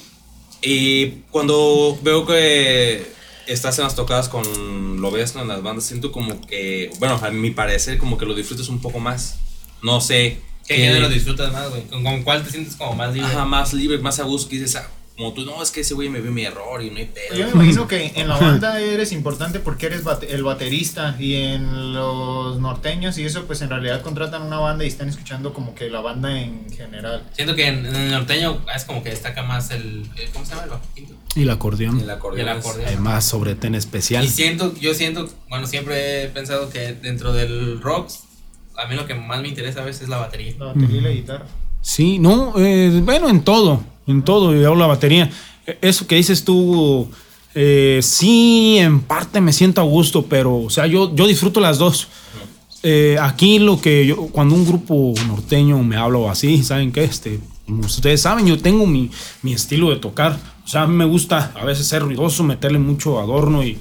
[SPEAKER 2] Y cuando veo que estás en las tocadas con Lobesno en las bandas, siento como que, bueno, a mi parecer, como que lo disfrutas un poco más. No sé.
[SPEAKER 5] ¿Qué
[SPEAKER 2] qué-
[SPEAKER 5] género disfrutas más, güey? ¿Con, con cuál te sientes como más libre?
[SPEAKER 2] Ajá, más libre, más a gusto, que dices, ah, como tú, no, es que ese güey me vio mi error y no hay pedo.
[SPEAKER 4] Yo me imagino que en la banda eres importante porque eres bate- el baterista y en los norteños y eso pues en realidad contratan una banda y están escuchando como que la banda en general.
[SPEAKER 5] Siento que en, en el norteño es como que destaca más el. el- ¿Cómo se llama? El bajo quinto.
[SPEAKER 3] Y el acordeón.
[SPEAKER 2] El acordeón.
[SPEAKER 5] Y el
[SPEAKER 2] es-
[SPEAKER 5] acordeón.
[SPEAKER 3] Además, sobre ten especial.
[SPEAKER 5] Y siento, yo siento, bueno, siempre he pensado que dentro del rock, a mí lo que más me interesa a veces es la batería.
[SPEAKER 4] La batería y la guitarra.
[SPEAKER 3] Sí, no, eh, bueno, en todo, en todo, y hablo la batería. Eso que dices tú, eh, sí, en parte me siento a gusto, pero, o sea, yo, yo disfruto las dos. Eh, aquí lo que yo, cuando un grupo norteño me habla así, ¿saben qué? Este, como ustedes saben, yo tengo mi, mi estilo de tocar. O sea, a mí me gusta a veces ser ruidoso, meterle mucho adorno y,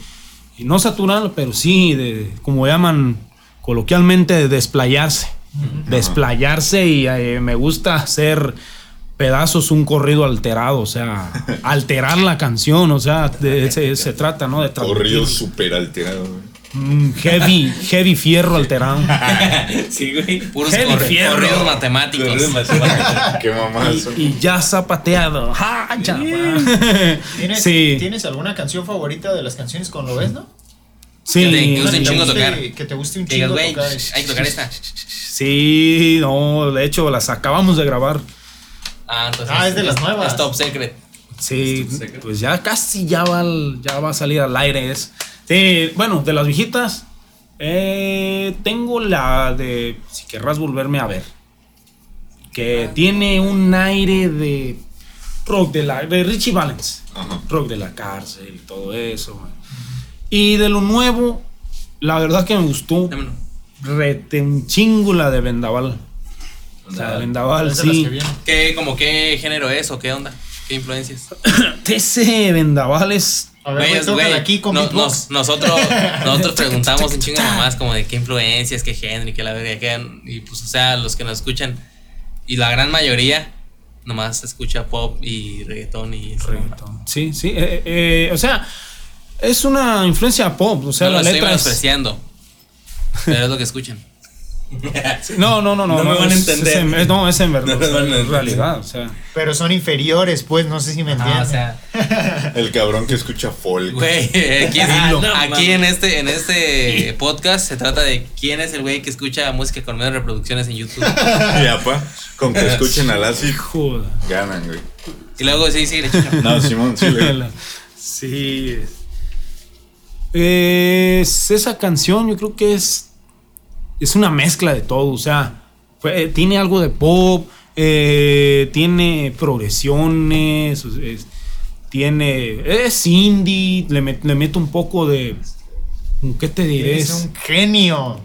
[SPEAKER 3] y no saturar, pero sí, de, como llaman coloquialmente, de desplayarse. Desplayarse y eh, me gusta hacer pedazos un corrido alterado, o sea, [LAUGHS] alterar la canción, o sea, de ese se trata, ¿no? De
[SPEAKER 1] Corrido súper alterado, güey.
[SPEAKER 3] un heavy, heavy fierro alterado. [LAUGHS]
[SPEAKER 5] sí, güey.
[SPEAKER 2] Puros
[SPEAKER 3] Heavy
[SPEAKER 2] corri-
[SPEAKER 3] fierro.
[SPEAKER 2] corridos matemáticos.
[SPEAKER 1] Qué mamazo.
[SPEAKER 3] Y, y ya zapateado. ¡Ja, chava!
[SPEAKER 4] ¿Tienes,
[SPEAKER 3] Sí,
[SPEAKER 4] ¿Tienes alguna canción favorita de las canciones con lo ves, no?
[SPEAKER 3] sí,
[SPEAKER 2] Que te guste un
[SPEAKER 4] te
[SPEAKER 2] chingo
[SPEAKER 4] guste-
[SPEAKER 2] tocar.
[SPEAKER 4] Que te guste un chingo tocar.
[SPEAKER 5] hay que tocar [LAUGHS] esta.
[SPEAKER 3] sí, no, de hecho las acabamos de grabar.
[SPEAKER 5] Ah, entonces.
[SPEAKER 4] Ah, es de las nuevas.
[SPEAKER 5] Es top secret.
[SPEAKER 3] Sí, pues ya casi ya va, al- ya va a salir al aire. Es. Sí, bueno, de las viejitas, eh, tengo la de Si querrás volverme a ver. Que tiene un aire de rock de, la, de Richie Valens.
[SPEAKER 1] Ajá.
[SPEAKER 3] Rock de la cárcel y todo eso. man. Y de lo nuevo, la verdad que me gustó.
[SPEAKER 2] Dámelo.
[SPEAKER 3] Rete un chingo la de Vendaval. O sea, Vendaval,
[SPEAKER 4] Es
[SPEAKER 3] sí.
[SPEAKER 4] que.
[SPEAKER 2] ¿Qué, como qué género es o qué onda? ¿Qué influencias? [CLEARS THROAT]
[SPEAKER 3] Ese Vendaval es
[SPEAKER 4] A ver, güey,
[SPEAKER 2] Güey,
[SPEAKER 4] aquí con
[SPEAKER 2] no- nos- nosotros, nosotros [LAUGHS] preguntamos un chingo mamás como de qué influencias, qué género y qué la verga, qué- y pues o sea, los que nos escuchan y la gran mayoría nomás escucha pop y reggaetón y.
[SPEAKER 3] Reggaetón. Sí, sí. eh, eh, o sea, es una influencia pop. O sea,
[SPEAKER 2] no
[SPEAKER 3] la
[SPEAKER 2] lo estoy
[SPEAKER 3] letra es.
[SPEAKER 2] menospreciando, pero es lo que escuchan. [LAUGHS]
[SPEAKER 3] No, no, no, no.
[SPEAKER 5] No me van a entender.
[SPEAKER 3] Es en, es- no, es en verdad.
[SPEAKER 5] No me van a
[SPEAKER 3] en realidad. O sea,
[SPEAKER 4] Pero son inferiores, pues, no sé si me.
[SPEAKER 5] Ah, o sea, [LAUGHS]
[SPEAKER 1] El cabrón que escucha folk.
[SPEAKER 2] Güey, aquí, [LAUGHS]
[SPEAKER 5] Ah, no,
[SPEAKER 2] aquí
[SPEAKER 5] mames.
[SPEAKER 2] en este en este podcast se trata de quién es el güey que escucha música con menos reproducciones en YouTube.
[SPEAKER 1] Y apa, con que escuchen a Lassie,
[SPEAKER 3] joda.
[SPEAKER 1] ganan, güey.
[SPEAKER 2] Y luego sí, sí, le.
[SPEAKER 1] No, Simón, sí, güey.
[SPEAKER 3] sí. Es, esa canción yo creo que es es una mezcla de todo, o sea, fue- tiene algo de pop, eh, tiene progresiones, es- tiene es indie, le, met- le meto un poco de ¿qué te diré?
[SPEAKER 4] Es un genio.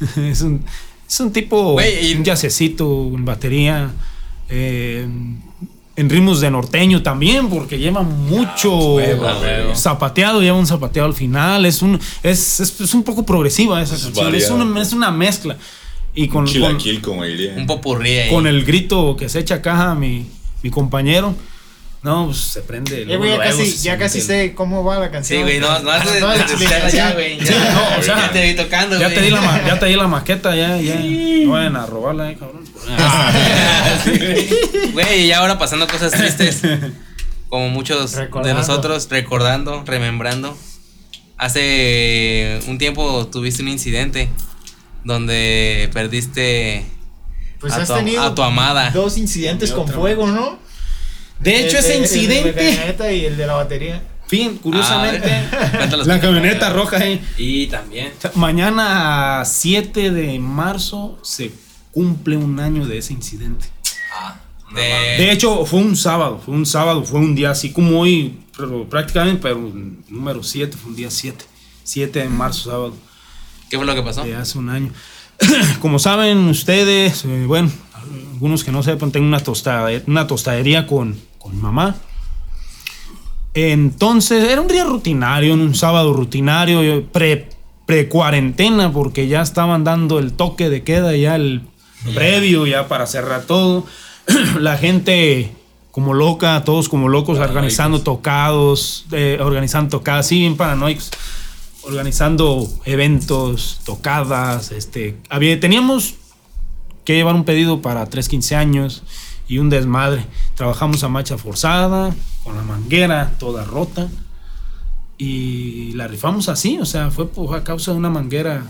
[SPEAKER 4] [LAUGHS]
[SPEAKER 3] es un, es un tipo,
[SPEAKER 2] Güey, y-
[SPEAKER 3] un yacecito en batería, eh, en ritmos de norteño también, porque lleva mucho
[SPEAKER 2] huevo.
[SPEAKER 3] zapateado, lleva un zapateado al final, es un, es, es, es un poco progresiva esa
[SPEAKER 1] Es
[SPEAKER 3] canción, es una, es una mezcla. Y con, con,
[SPEAKER 1] Chilaquil, como diría.
[SPEAKER 2] Un popurrí ahí.
[SPEAKER 3] con el grito que se echa acá mi, mi compañero, no, pues se prende.
[SPEAKER 4] Eh,
[SPEAKER 3] luego,
[SPEAKER 4] güey, ya
[SPEAKER 3] luego
[SPEAKER 4] casi,
[SPEAKER 3] se
[SPEAKER 4] ya casi
[SPEAKER 3] el-
[SPEAKER 4] sé cómo va la
[SPEAKER 2] Sí,
[SPEAKER 4] canción.
[SPEAKER 2] güey, no, [LAUGHS] no de-
[SPEAKER 4] explicación.
[SPEAKER 2] ya, güey. Ya,
[SPEAKER 3] Sí, no, o [LAUGHS] sea,
[SPEAKER 2] ya te vi tocando,
[SPEAKER 3] Ya
[SPEAKER 2] güey.
[SPEAKER 3] te, di la, ma- ya te di la maqueta, ya, ya. No vayan a robarla, eh, cabrón. [LAUGHS]
[SPEAKER 2] Sí, güey. Güey, y ahora pasando cosas tristes. Como muchos de nosotros, recordando, remembrando. Hace un tiempo tuviste un incidente donde perdiste
[SPEAKER 4] Pues
[SPEAKER 2] a,
[SPEAKER 4] has
[SPEAKER 2] tu,
[SPEAKER 4] tenido
[SPEAKER 2] a tu amada.
[SPEAKER 4] dos incidentes con fuego, ¿no?
[SPEAKER 3] De hecho,
[SPEAKER 4] El-
[SPEAKER 3] ese
[SPEAKER 4] el- El de
[SPEAKER 3] incidente.
[SPEAKER 4] camioneta y el de la batería.
[SPEAKER 3] Fin, curiosamente,
[SPEAKER 2] Ah, [LAUGHS]
[SPEAKER 3] la camioneta roja ahí.
[SPEAKER 5] Y también.
[SPEAKER 3] Mañana 7 de marzo se cumple un año de ese incidente.
[SPEAKER 2] Ah, De
[SPEAKER 3] hecho, fue un sábado, fue un sábado, fue un día así como hoy, pero prácticamente, pero número 7, fue un día 7. 7 de marzo, sábado,
[SPEAKER 2] ¿Qué fue lo que pasó?
[SPEAKER 3] de hace un año. [CLEARS THROAT] como saben ustedes, eh, bueno, algunos que no sepan, tengo una, tostada, una tostadería con, con mamá. Entonces, era un día rutinario, un sábado rutinario, pre, pre-cuarentena, porque ya estaban dando el toque de queda, ya el previo, ya para cerrar todo. [CLEARS THROAT] La gente como loca, todos como locos, organizando tocados, eh, organizando tocadas, sí, bien paranoicos, organizando eventos, tocadas, este, había, teníamos que llevar un pedido para tres 15 años y un desmadre. Trabajamos a marcha forzada, con la manguera toda rota y la rifamos así, o sea, fue por, a causa de una manguera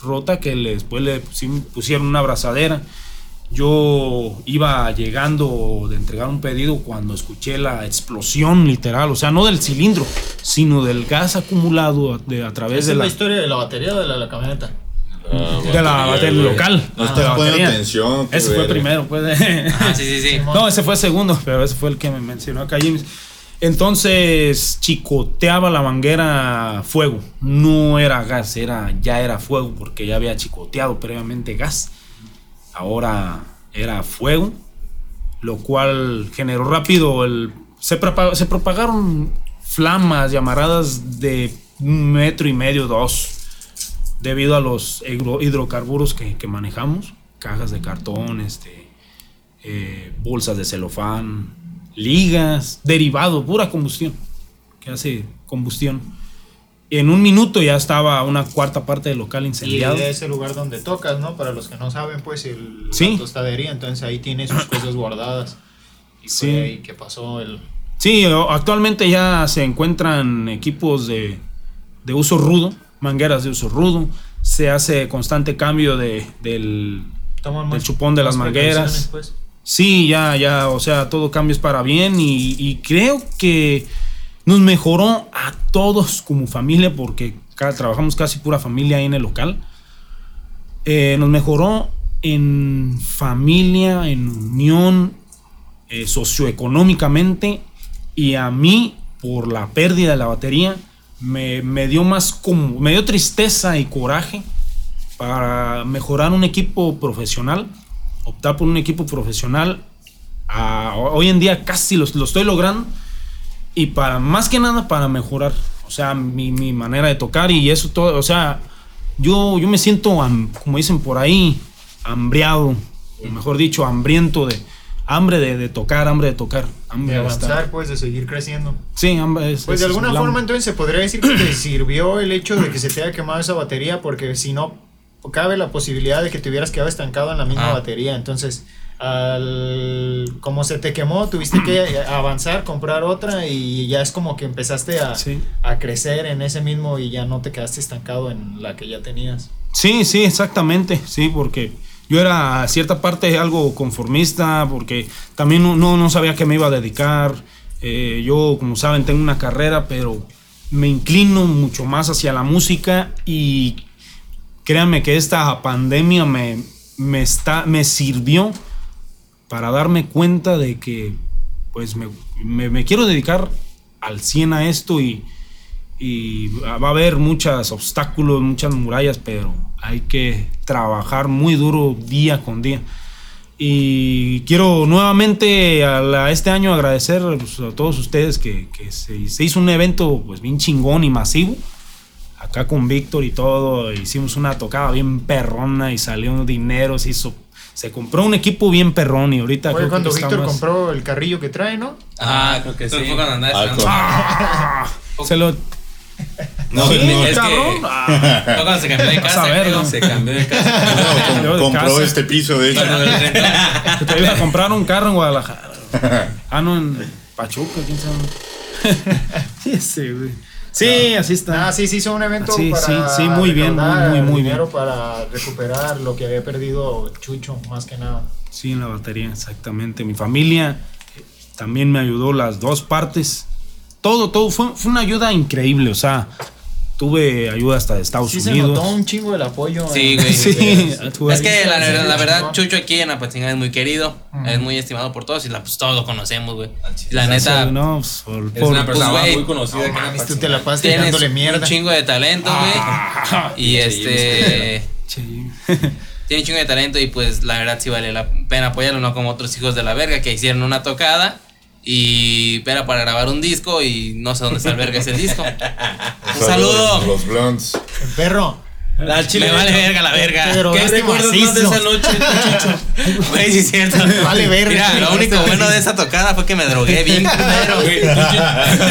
[SPEAKER 3] rota que le- después le pusieron una abrazadera. Yo iba llegando de entregar un pedido cuando escuché la explosión literal, o sea, no del cilindro, sino del gas acumulado a, de- a través
[SPEAKER 4] Esa
[SPEAKER 3] de
[SPEAKER 4] es
[SPEAKER 3] la,
[SPEAKER 4] historia de la batería o de la, la camioneta.
[SPEAKER 3] De la batería local.
[SPEAKER 1] No
[SPEAKER 3] de
[SPEAKER 1] estás poniendo atención.
[SPEAKER 3] Ese fue
[SPEAKER 1] verga.
[SPEAKER 3] primero, pues.
[SPEAKER 2] Ah, sí, sí, sí. [LAUGHS]
[SPEAKER 3] No, ese fue el segundo, pero ese fue el que me mencionó acá James. Entonces chicoteaba la manguera fuego. No era gas, era, ya era fuego porque ya había chicoteado previamente gas. Ahora era fuego, lo cual generó rápido el... Se, propa- se propagaron flamas llamaradas de un metro y medio, dos, debido a los hidro- hidrocarburos que, que manejamos, cajas de cartón, este, eh, bolsas de celofán, ligas, derivado, pura combustión, que hace combustión. En un minuto ya estaba una cuarta parte del local
[SPEAKER 4] Y
[SPEAKER 3] incendiado.
[SPEAKER 4] de ese lugar donde tocas, ¿no? Para los que no saben, pues, el,
[SPEAKER 3] Sí.
[SPEAKER 4] la tostadería, entonces ahí tiene sus [COUGHS] cosas guardadas. Y
[SPEAKER 3] Sí.
[SPEAKER 4] fue ahí que pasó el...
[SPEAKER 3] Sí, actualmente ya se encuentran equipos de, de uso rudo, mangueras de uso rudo. Se hace constante cambio de, del, chupón de las mangueras.
[SPEAKER 4] Pues.
[SPEAKER 3] Sí, ya, ya, o sea, todo cambio es para bien y, y creo que nos mejoró a todos como familia porque trabajamos casi pura familia ahí en el local. Eh, nos mejoró en familia, en unión, eh, socioeconómicamente y a mí por la pérdida de la batería me, me dio más como, me dio tristeza y coraje para mejorar un equipo profesional, optar por un equipo profesional. Ah, hoy en día casi lo, lo estoy logrando y para más que nada para mejorar, o sea, mi, mi manera de tocar y eso todo, o sea, yo, yo me siento, como dicen por ahí, hambriado, o mejor dicho, hambriento de hambre de, de tocar, hambre de tocar, hambre
[SPEAKER 4] De
[SPEAKER 3] de estar.
[SPEAKER 4] avanzar, pues, de seguir creciendo.
[SPEAKER 3] Sí, hambre. es-
[SPEAKER 4] Pues de alguna
[SPEAKER 3] es la-
[SPEAKER 4] forma entonces se podría decir que te sirvió el hecho de que se te haya quemado esa batería porque si no cabe la posibilidad de que te hubieras quedado estancado en la misma
[SPEAKER 2] Ah.
[SPEAKER 4] batería. Entonces, al, como se te quemó, tuviste que [CLEARS THROAT] avanzar, comprar otra y ya es como que empezaste a,
[SPEAKER 3] Sí.
[SPEAKER 4] a crecer en ese mismo y ya no te quedaste estancado en la que ya tenías.
[SPEAKER 3] Sí, sí, exactamente, sí, porque yo era a cierta parte algo conformista, porque también no, no, no sabía a qué me iba a dedicar. Eh, yo, como saben, tengo una carrera, pero me inclino mucho más hacia la música y créanme que esta pandemia me, me, está, me sirvió para darme cuenta de que pues me, me- quiero dedicar al 100 a esto y va a haber muchos obstáculos, muchas murallas, pero hay que trabajar muy duro día con día. Y quiero nuevamente a, la- este año agradecer pues, a todos ustedes que, que se, se hizo un evento pues bien chingón y masivo. Acá con Víctor y todo, hicimos una tocada bien perrona y salió dinero, se hizo, se compró un equipo bien perrón y ahorita
[SPEAKER 4] Fue cuando Víctor
[SPEAKER 3] más-
[SPEAKER 4] compró el carrillo que trae, ¿no?
[SPEAKER 5] Ah, creo que
[SPEAKER 2] Fue
[SPEAKER 5] sí.
[SPEAKER 2] cuando andaba
[SPEAKER 1] Ah,
[SPEAKER 3] ¡Ah! Se lo
[SPEAKER 5] No,
[SPEAKER 3] Sí,
[SPEAKER 5] es
[SPEAKER 3] cabrón.
[SPEAKER 5] que [LAUGHS]
[SPEAKER 3] Ah.
[SPEAKER 2] Cuando se cambió de casa.
[SPEAKER 3] ver. ¿no?
[SPEAKER 5] se cambió de casa.
[SPEAKER 1] No,
[SPEAKER 3] de
[SPEAKER 1] compró
[SPEAKER 3] casa.
[SPEAKER 1] este piso, de hecho. [LAUGHS]
[SPEAKER 3] Te iba a comprar un carro en Guadalajara. [LAUGHS] Ah, no, en Pachuca, quién sabe. Sí, ese, güey. Sí, así está.
[SPEAKER 4] Ah, sí, sí, hizo un evento
[SPEAKER 3] Sí,
[SPEAKER 4] para
[SPEAKER 3] sí, sí, muy bien, muy, muy, muy
[SPEAKER 4] dinero
[SPEAKER 3] bien.
[SPEAKER 4] para recuperar lo que había perdido Chucho, más que nada.
[SPEAKER 3] Sí, en la batería, exactamente. Mi familia eh, también me ayudó las dos partes. Todo, todo. Fue, fue una ayuda increíble, o sea, tuve ayuda hasta de Estados
[SPEAKER 4] Sí se
[SPEAKER 3] Unidos.
[SPEAKER 4] notó un chingo el apoyo.
[SPEAKER 2] Sí,
[SPEAKER 4] en-
[SPEAKER 2] güey.
[SPEAKER 3] Sí, [LAUGHS] tuve
[SPEAKER 2] Es que la, la- la verdad,
[SPEAKER 4] Sí.
[SPEAKER 2] Chucho aquí en Apatzingán es muy querido, es muy estimado por todos y la, pues todos lo conocemos, güey. La neta,
[SPEAKER 3] No, pues, por-
[SPEAKER 5] Es una persona
[SPEAKER 2] güey,
[SPEAKER 5] muy conocida.
[SPEAKER 4] No
[SPEAKER 5] en
[SPEAKER 4] mames, tú te la pasas tirándole
[SPEAKER 2] un
[SPEAKER 4] mierda.
[SPEAKER 2] chingo de talento, güey.
[SPEAKER 3] Ah,
[SPEAKER 2] y este...
[SPEAKER 3] sí. [LAUGHS]
[SPEAKER 2] Tiene un chingo de talento y pues la verdad sí vale la pena apoyarlo, no como otros hijos de la verga que hicieron una tocada y era para grabar un disco y no sé dónde está el verga ese disco. [LAUGHS] Un saludo.
[SPEAKER 1] Los Blondes.
[SPEAKER 4] El perro.
[SPEAKER 5] La chile.
[SPEAKER 2] Me vale verga la verga.
[SPEAKER 4] Pero
[SPEAKER 5] ¿Qué
[SPEAKER 4] este
[SPEAKER 5] recuerdas más de esa noche? [LAUGHS]
[SPEAKER 2] Güey, sí es cierto.
[SPEAKER 4] Vale verga.
[SPEAKER 2] Mira, lo
[SPEAKER 4] Este
[SPEAKER 2] único bueno de esa tocada fue que me drogué bien [LAUGHS] culero.
[SPEAKER 5] Güey, ¿tú-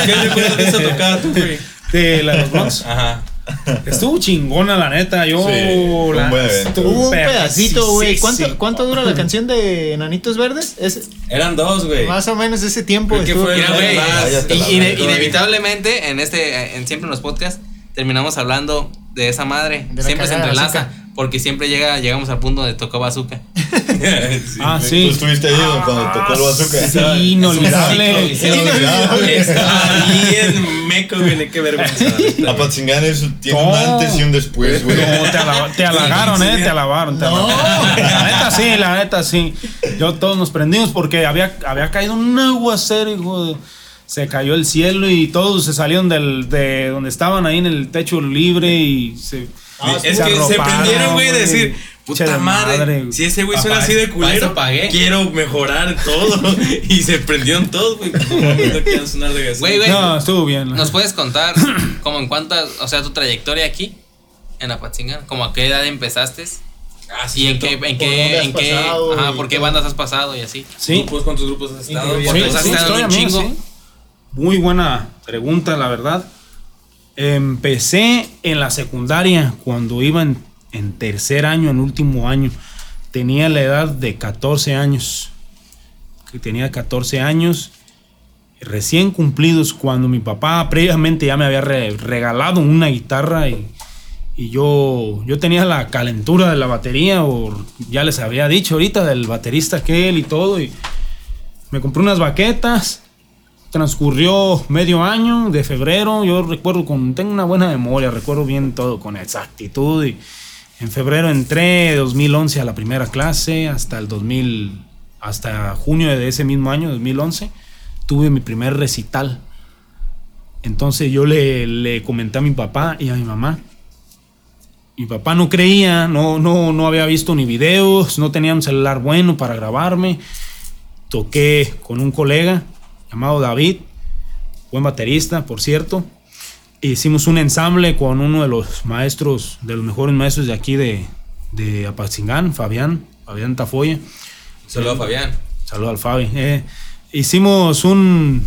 [SPEAKER 5] ¿Qué recuerdas de esa tocada tú, güey?
[SPEAKER 3] De la de los Blondes.
[SPEAKER 5] Ajá.
[SPEAKER 3] Estuvo chingona, la neta. Yo.
[SPEAKER 1] Sí,
[SPEAKER 3] la- estuvo
[SPEAKER 4] un pedacito, güey.
[SPEAKER 3] sí,
[SPEAKER 4] ¿Cuánto,
[SPEAKER 3] sí.
[SPEAKER 4] ¿Cuánto dura la canción de Enanitos Verdes? Es,
[SPEAKER 5] Eran dos, güey.
[SPEAKER 4] más o menos ese tiempo.
[SPEAKER 5] Creo que
[SPEAKER 4] estuvo-
[SPEAKER 5] fue-
[SPEAKER 2] Mira, güey,
[SPEAKER 1] Cállate la
[SPEAKER 2] y- ine-
[SPEAKER 1] verga.
[SPEAKER 2] inevitablemente en este, en siempre en los podcasts, terminamos hablando de esa madre.
[SPEAKER 4] De
[SPEAKER 2] siempre se entrelaza. Porque siempre llega, llegamos al punto donde tocó bazooka. [LAUGHS]
[SPEAKER 5] Sí.
[SPEAKER 3] Ah,
[SPEAKER 1] Tú
[SPEAKER 3] sí.
[SPEAKER 1] estuviste ahí cuando tocó el bazooka.
[SPEAKER 3] Sí, inolvidable.
[SPEAKER 1] Inolvidable.
[SPEAKER 5] Estaba bien meco, güey. Qué vergüenza.
[SPEAKER 1] Apatzingán es- tiene un
[SPEAKER 3] No.
[SPEAKER 1] antes y un después, güey.
[SPEAKER 3] No, te, alaba- te halagaron, eh, te alabaron. Te alabaron. La neta sí, la neta sí. Yo todos nos prendimos porque había, había caído un aguacero, hijo de- Se cayó el cielo y todos se salieron del, de donde estaban ahí en el techo libre y se.
[SPEAKER 5] Es
[SPEAKER 3] se
[SPEAKER 5] que se prendieron, güey, de decir, puta madre,
[SPEAKER 3] madre,
[SPEAKER 5] si ese güey suena así de culero, quiero mejorar todo. [LAUGHS] y se prendieron todos, güey. No mames, no quiero sonar de gasolina.
[SPEAKER 2] Güey, güey.
[SPEAKER 3] No, estuvo bien.
[SPEAKER 2] ¿Nos puedes contar [CLEARS THROAT] como en cuántas, o sea, tu trayectoria aquí en Apatzingán? ¿Como a qué edad empezaste?
[SPEAKER 5] Ah,
[SPEAKER 2] ¿Y en qué, en
[SPEAKER 4] ¿Por dónde
[SPEAKER 2] qué,
[SPEAKER 4] has
[SPEAKER 2] en qué, ajá, por qué
[SPEAKER 4] todo?
[SPEAKER 2] bandas has pasado y así?
[SPEAKER 3] Sí.
[SPEAKER 5] ¿Grupos, ¿Cuántos grupos has estado?
[SPEAKER 3] Sí, sí,
[SPEAKER 2] estando
[SPEAKER 3] historia
[SPEAKER 2] un
[SPEAKER 3] mía,
[SPEAKER 2] chingo.
[SPEAKER 3] sí. Muy buena pregunta, la verdad. Empecé en la secundaria cuando iba en, tercer año, en último año. Tenía la edad de 14 años. Tenía 14 años recién cumplidos cuando mi papá previamente ya me había re- regalado una guitarra y, y yo, yo tenía la calentura de la batería o ya les había dicho ahorita del baterista aquel y todo y me compré unas baquetas transcurrió medio año de febrero. Yo recuerdo con tengo una buena memoria recuerdo bien todo con exactitud y en febrero entré 2011 a la primera clase hasta el 2000 hasta junio de ese mismo año 2011 tuve mi primer recital. Entonces yo le, le comenté a mi papá y a mi mamá. Mi papá no creía, no, no, no había visto ni videos, no tenía un celular bueno para grabarme. Toqué con un colega llamado David, buen baterista, por cierto. Hicimos un ensamble con uno de los maestros, de los mejores maestros de aquí de, de Apatzingán, Fabián, Fabián Tafoya.
[SPEAKER 5] Saludos a Fabián.
[SPEAKER 3] Saludos al Fabi. Eh, hicimos un.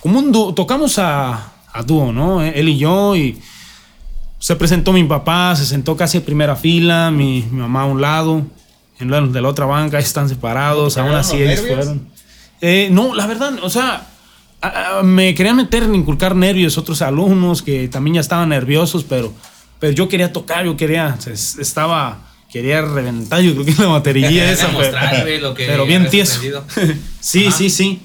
[SPEAKER 3] Como un dúo, tocamos a, a dúo, ¿no? Eh, Él y yo, y se presentó mi papá, se sentó casi en primera fila, mi, mi mamá a un lado, en la, de la otra banca, ahí están separados,
[SPEAKER 4] ¿No te
[SPEAKER 3] aún así ellos fueron. Eh, no, la verdad, o sea, a- a- me querían meter, inculcar nervios otros alumnos que también ya estaban nerviosos, pero, pero yo quería tocar, yo quería, se- estaba, quería reventar, yo creo que la batería [LAUGHS] esa, pero, pero bien tieso. [LAUGHS] sí,
[SPEAKER 2] Ajá.
[SPEAKER 3] sí, sí.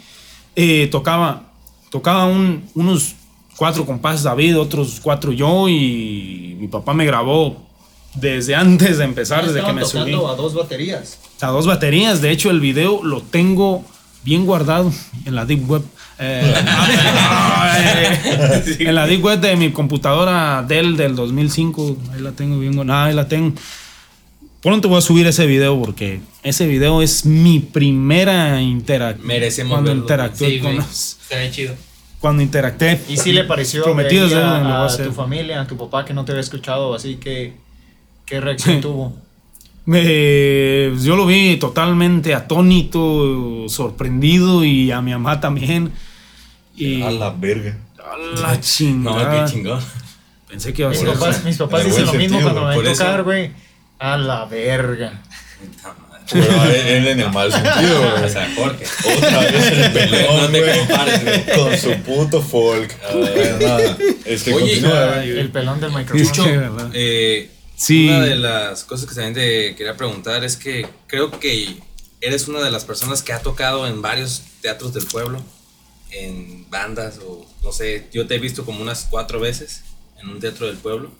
[SPEAKER 3] Eh, tocaba, tocaba un- unos cuatro compases David, otros cuatro yo y mi papá me grabó desde antes de empezar, desde que me subí.
[SPEAKER 4] a dos baterías.
[SPEAKER 3] A dos baterías. De hecho, el video lo tengo bien guardado en la Deep Web. Eh, eh, [LAUGHS] en la Deep Web de mi computadora Dell del 2005. Ahí la tengo bien guardada. Ahí la tengo. Pronto voy a subir ese video porque ese video es mi primera interacción.
[SPEAKER 5] Merecemos
[SPEAKER 3] Cuando
[SPEAKER 5] verlo.
[SPEAKER 3] interactué
[SPEAKER 2] Sí,
[SPEAKER 3] con los-
[SPEAKER 2] Estaría chido.
[SPEAKER 3] Cuando interactué.
[SPEAKER 4] Y si le pareció
[SPEAKER 3] lo voy a
[SPEAKER 4] a, a tu familia, a tu papá que no te había escuchado, así que ¿qué reacción tuvo?
[SPEAKER 3] Me- yo lo vi totalmente atónito, sorprendido y a mi mamá también. Y
[SPEAKER 1] A la verga.
[SPEAKER 3] a la
[SPEAKER 5] No,
[SPEAKER 3] chingada.
[SPEAKER 5] qué chingón.
[SPEAKER 3] Pensé que iba a
[SPEAKER 4] Mis
[SPEAKER 3] ser.
[SPEAKER 4] papás, mis papás
[SPEAKER 1] En
[SPEAKER 4] dicen lo mismo cuando me ven tocar, güey. A la verga.
[SPEAKER 1] Pero él en el mal sentido,
[SPEAKER 5] O
[SPEAKER 1] güey.
[SPEAKER 5] sea, Jorge.
[SPEAKER 1] Otra vez el
[SPEAKER 5] No
[SPEAKER 1] pelón,
[SPEAKER 5] te
[SPEAKER 1] güey.
[SPEAKER 5] compares, güey.
[SPEAKER 1] Con su puto folk. Nada. Este,
[SPEAKER 5] Oye,
[SPEAKER 1] continúa.
[SPEAKER 4] El pelón del micrófono.
[SPEAKER 5] Una de las cosas que también te quería preguntar es que creo que eres una de las personas que ha tocado en varios teatros del pueblo. en bandas o no sé, yo te he visto como unas cuatro veces en un teatro del pueblo.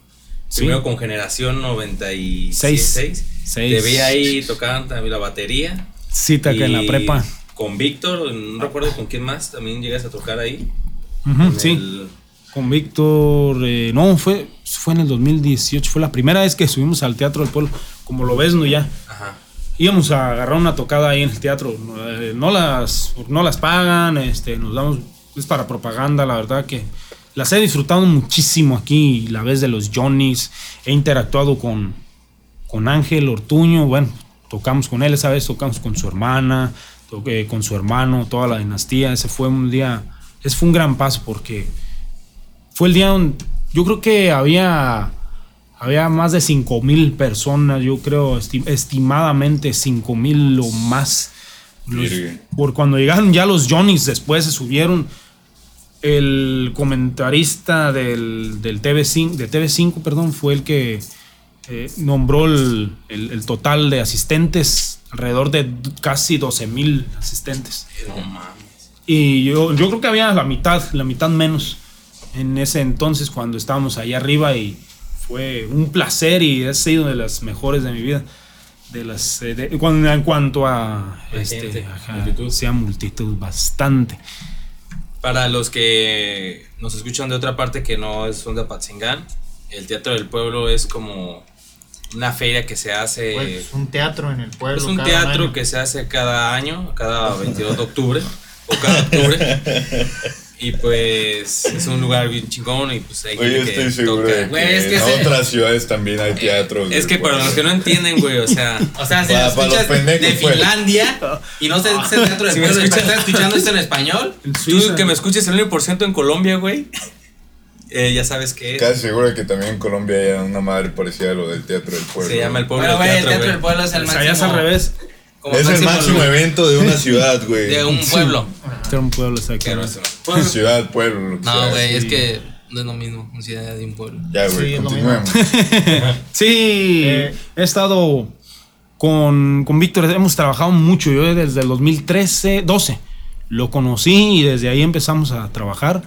[SPEAKER 3] Sí.
[SPEAKER 5] Primero con Generación 96.
[SPEAKER 3] Seis.
[SPEAKER 5] Te vi ahí tocando también la batería.
[SPEAKER 3] Sí, te que en la prepa.
[SPEAKER 5] Con Víctor, no recuerdo con quién más, también llegas a tocar ahí.
[SPEAKER 3] Sí.
[SPEAKER 5] el-
[SPEAKER 3] Con Víctor, eh, no, fue, fue en el 2018, fue la primera vez que subimos al Teatro del Pueblo, como lo ves, ¿no? Ya.
[SPEAKER 5] Ajá.
[SPEAKER 3] Íbamos a agarrar una tocada ahí en el teatro, eh, no las, no las pagan, este, nos damos, es para propaganda, la verdad que las he disfrutado muchísimo aquí, la vez de los Johnnies, he interactuado con, con Ángel Ortuño, bueno, tocamos con él esa vez, tocamos con su hermana, toqué con su hermano, toda la dinastía, ese fue un día, ese fue un gran paso porque fue el día donde yo creo que había había más de 5 mil personas, yo creo esti- estimadamente 5 mil o más. Los- por cuando llegaron ya los Johnnies, después se subieron el comentarista del, del TV5, de TV5, perdón, fue el que eh, nombró el, el- el total de asistentes, alrededor de casi 12 mil asistentes.
[SPEAKER 5] No mames.
[SPEAKER 3] Y yo, yo creo que había la mitad, la mitad menos en ese entonces cuando estábamos ahí arriba y fue un placer y ha sido de las mejores de mi vida. De las, eh, de- cuando- en cuanto a, este,
[SPEAKER 5] gente,
[SPEAKER 3] ajá,
[SPEAKER 5] multitud.
[SPEAKER 3] sea multitud, bastante.
[SPEAKER 5] Para los que nos escuchan de otra parte que no son de Apatzingán, el Teatro del Pueblo es como una feria que se hace.
[SPEAKER 4] Güey, es un teatro en el pueblo.
[SPEAKER 5] es un
[SPEAKER 4] cada
[SPEAKER 5] teatro
[SPEAKER 4] año.
[SPEAKER 5] que se hace cada año, cada 22 de octubre, o cada octubre. [LAUGHS] Y pues es un lugar bien chingón y pues hay
[SPEAKER 1] Oye,
[SPEAKER 5] gente
[SPEAKER 1] estoy
[SPEAKER 5] que
[SPEAKER 1] seguro
[SPEAKER 5] toca.
[SPEAKER 1] de que,
[SPEAKER 2] es que
[SPEAKER 1] en
[SPEAKER 2] ese-
[SPEAKER 1] otras ciudades también hay teatros.
[SPEAKER 5] Es que para los que no entienden, güey, o sea, [LAUGHS]
[SPEAKER 2] O sea, si
[SPEAKER 1] Para-
[SPEAKER 2] lo
[SPEAKER 1] para los
[SPEAKER 2] escuchas
[SPEAKER 1] pendejos,
[SPEAKER 2] de
[SPEAKER 1] pues.
[SPEAKER 2] Finlandia y no sé ese teatro del
[SPEAKER 5] Si me
[SPEAKER 2] pueblo,
[SPEAKER 5] escuchas-
[SPEAKER 2] ¿estás escuchando esto en español?
[SPEAKER 3] En
[SPEAKER 5] tú
[SPEAKER 3] Suiza.
[SPEAKER 5] que me escuches el 1% en Colombia, güey, eh, ya sabes que
[SPEAKER 1] Casi seguro de que también en Colombia hay una madre parecida a lo del teatro del pueblo.
[SPEAKER 5] se llama el pueblo
[SPEAKER 2] Bueno,
[SPEAKER 5] del
[SPEAKER 2] güey, el
[SPEAKER 5] teatro,
[SPEAKER 2] teatro del
[SPEAKER 5] güey.
[SPEAKER 2] pueblo es el
[SPEAKER 3] O sea,
[SPEAKER 2] máximo.
[SPEAKER 3] ya es al revés.
[SPEAKER 2] Como
[SPEAKER 1] Es el máximo evento de una [LAUGHS] ciudad, güey.
[SPEAKER 2] de un pueblo.
[SPEAKER 3] Era un pueblo
[SPEAKER 5] no es-
[SPEAKER 1] Ciudad, pueblo, lo que sea.
[SPEAKER 2] No, güey,
[SPEAKER 3] sí.
[SPEAKER 2] es que no es lo mismo, una ciudad de un pueblo.
[SPEAKER 1] Ya,
[SPEAKER 4] Sí,
[SPEAKER 1] güey,
[SPEAKER 4] es lo
[SPEAKER 1] continuemos. [LAUGHS]
[SPEAKER 3] Sí,
[SPEAKER 4] Eh.
[SPEAKER 3] he estado con, con Víctor, hemos trabajado mucho, yo desde el 2013, 12, lo conocí y desde ahí empezamos a trabajar.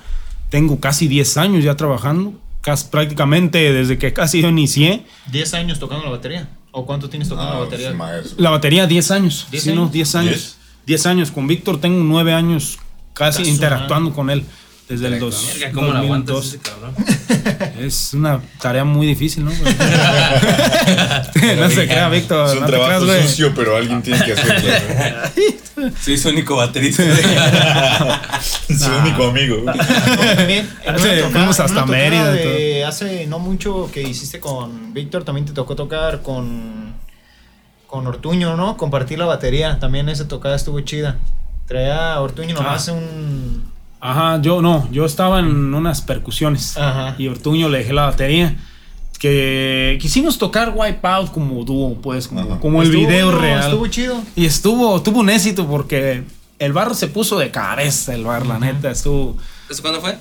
[SPEAKER 3] Tengo casi 10 años ya trabajando, casi, prácticamente desde que casi yo inicié.
[SPEAKER 4] 10 años tocando la batería. ¿O cuánto tienes tocando
[SPEAKER 1] Ah,
[SPEAKER 4] la batería?
[SPEAKER 1] maestro.
[SPEAKER 3] La batería 10 años,
[SPEAKER 4] ¿Diez
[SPEAKER 3] sí, no,
[SPEAKER 4] años?
[SPEAKER 3] 10 años.
[SPEAKER 1] ¿Diez?
[SPEAKER 3] 10 años, con Víctor tengo 9 años casi
[SPEAKER 4] Caso,
[SPEAKER 3] interactuando con él desde el dos,
[SPEAKER 2] Verga, ¿cómo lo aguantas
[SPEAKER 3] 2002.
[SPEAKER 2] ese cabrón?
[SPEAKER 3] Es una tarea muy difícil, ¿no? [LAUGHS] [LAUGHS] no se crea, Víctor.
[SPEAKER 1] Es un
[SPEAKER 3] no te
[SPEAKER 1] trabajo
[SPEAKER 3] creas,
[SPEAKER 1] sucio, pero alguien tiene que hacerlo. güey. [LAUGHS]
[SPEAKER 5] Soy su único baterista.
[SPEAKER 1] Su único amigo.
[SPEAKER 4] También,
[SPEAKER 3] fuimos hasta Mérida
[SPEAKER 4] de hace no mucho que hiciste con Víctor, también te tocó tocar con, con Ortuño, ¿no? Compartir la batería. También esa tocada estuvo chida. Traía a Ortuño nomás
[SPEAKER 3] Ah.
[SPEAKER 4] un.
[SPEAKER 3] Ajá, yo no, yo estaba en unas percusiones
[SPEAKER 4] Ajá.
[SPEAKER 3] y Ortuño le dejé la batería. Que quisimos tocar Wipeout como dúo, pues, como,
[SPEAKER 1] Ajá.
[SPEAKER 3] como el
[SPEAKER 4] Estuvo
[SPEAKER 3] video real.
[SPEAKER 4] Estuvo chido.
[SPEAKER 3] Y estuvo, tuvo un éxito porque el bar se puso de cabeza, el bar, la neta, estuvo
[SPEAKER 2] ¿Eso cuándo fue?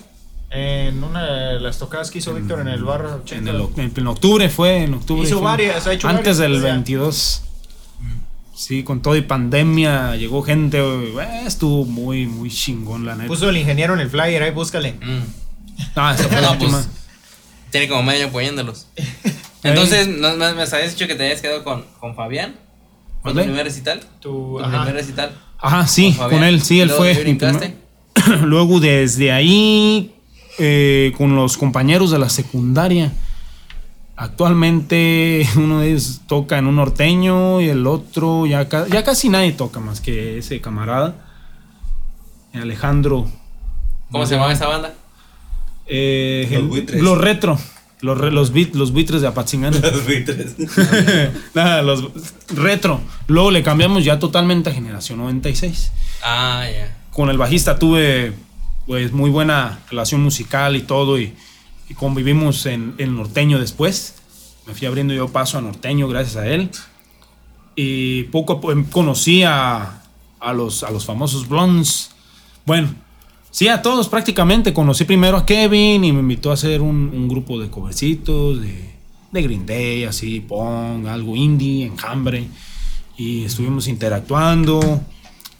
[SPEAKER 4] En una de las tocadas que hizo Víctor en el bar 80.
[SPEAKER 3] en, el, en octubre, fue en octubre.
[SPEAKER 4] Hizo
[SPEAKER 3] fue.
[SPEAKER 4] varias, ha hecho
[SPEAKER 3] Antes
[SPEAKER 4] varias,
[SPEAKER 3] del
[SPEAKER 4] pues, ya.
[SPEAKER 3] 22. Sí, con todo y pandemia llegó gente, eh, estuvo muy, muy chingón, la neta.
[SPEAKER 4] Puso el ingeniero en el flyer, ahí búscale.
[SPEAKER 2] Mm.
[SPEAKER 3] ah, esa fue [LAUGHS] la
[SPEAKER 2] No, pues,
[SPEAKER 3] última.
[SPEAKER 2] Tiene como medio año poniéndolos. [LAUGHS] Entonces, ¿no, me, me habías dicho que te habías quedado con, con Fabián? ¿Fue tu primer recital?
[SPEAKER 4] Tu,
[SPEAKER 2] ¿Tu
[SPEAKER 4] ajá.
[SPEAKER 2] primer recital?
[SPEAKER 3] Ajá, sí,
[SPEAKER 2] con
[SPEAKER 3] con él, sí, él
[SPEAKER 2] Luego
[SPEAKER 3] fue. mi [CLEARS THROAT] Luego desde ahí, eh, con los compañeros de la secundaria. Actualmente [LAUGHS] uno de ellos toca en un norteño y el otro ya, ca- ya casi nadie toca más que ese camarada. Alejandro.
[SPEAKER 2] ¿Cómo se llamaba esa banda?
[SPEAKER 3] eh,
[SPEAKER 5] Los
[SPEAKER 3] el-
[SPEAKER 5] buitres.
[SPEAKER 3] los retro. Los, re- los, bit- los buitres de Apatzingán. [LAUGHS] [LAUGHS] Nada, los retro. Luego le cambiamos ya totalmente a generación 96
[SPEAKER 2] Ah, ya.
[SPEAKER 3] con el bajista tuve pues muy buena relación musical y todo y convivimos en el norteño después. Me fui abriendo yo paso a norteño gracias a él. Y poco a poco conocí a, los, a los famosos Blondes. Bueno, sí, a todos prácticamente. Conocí primero a Kevin y me invitó a hacer un, grupo de covercitos, de, de Green Day, así, punk, algo indie, enjambre. Y estuvimos interactuando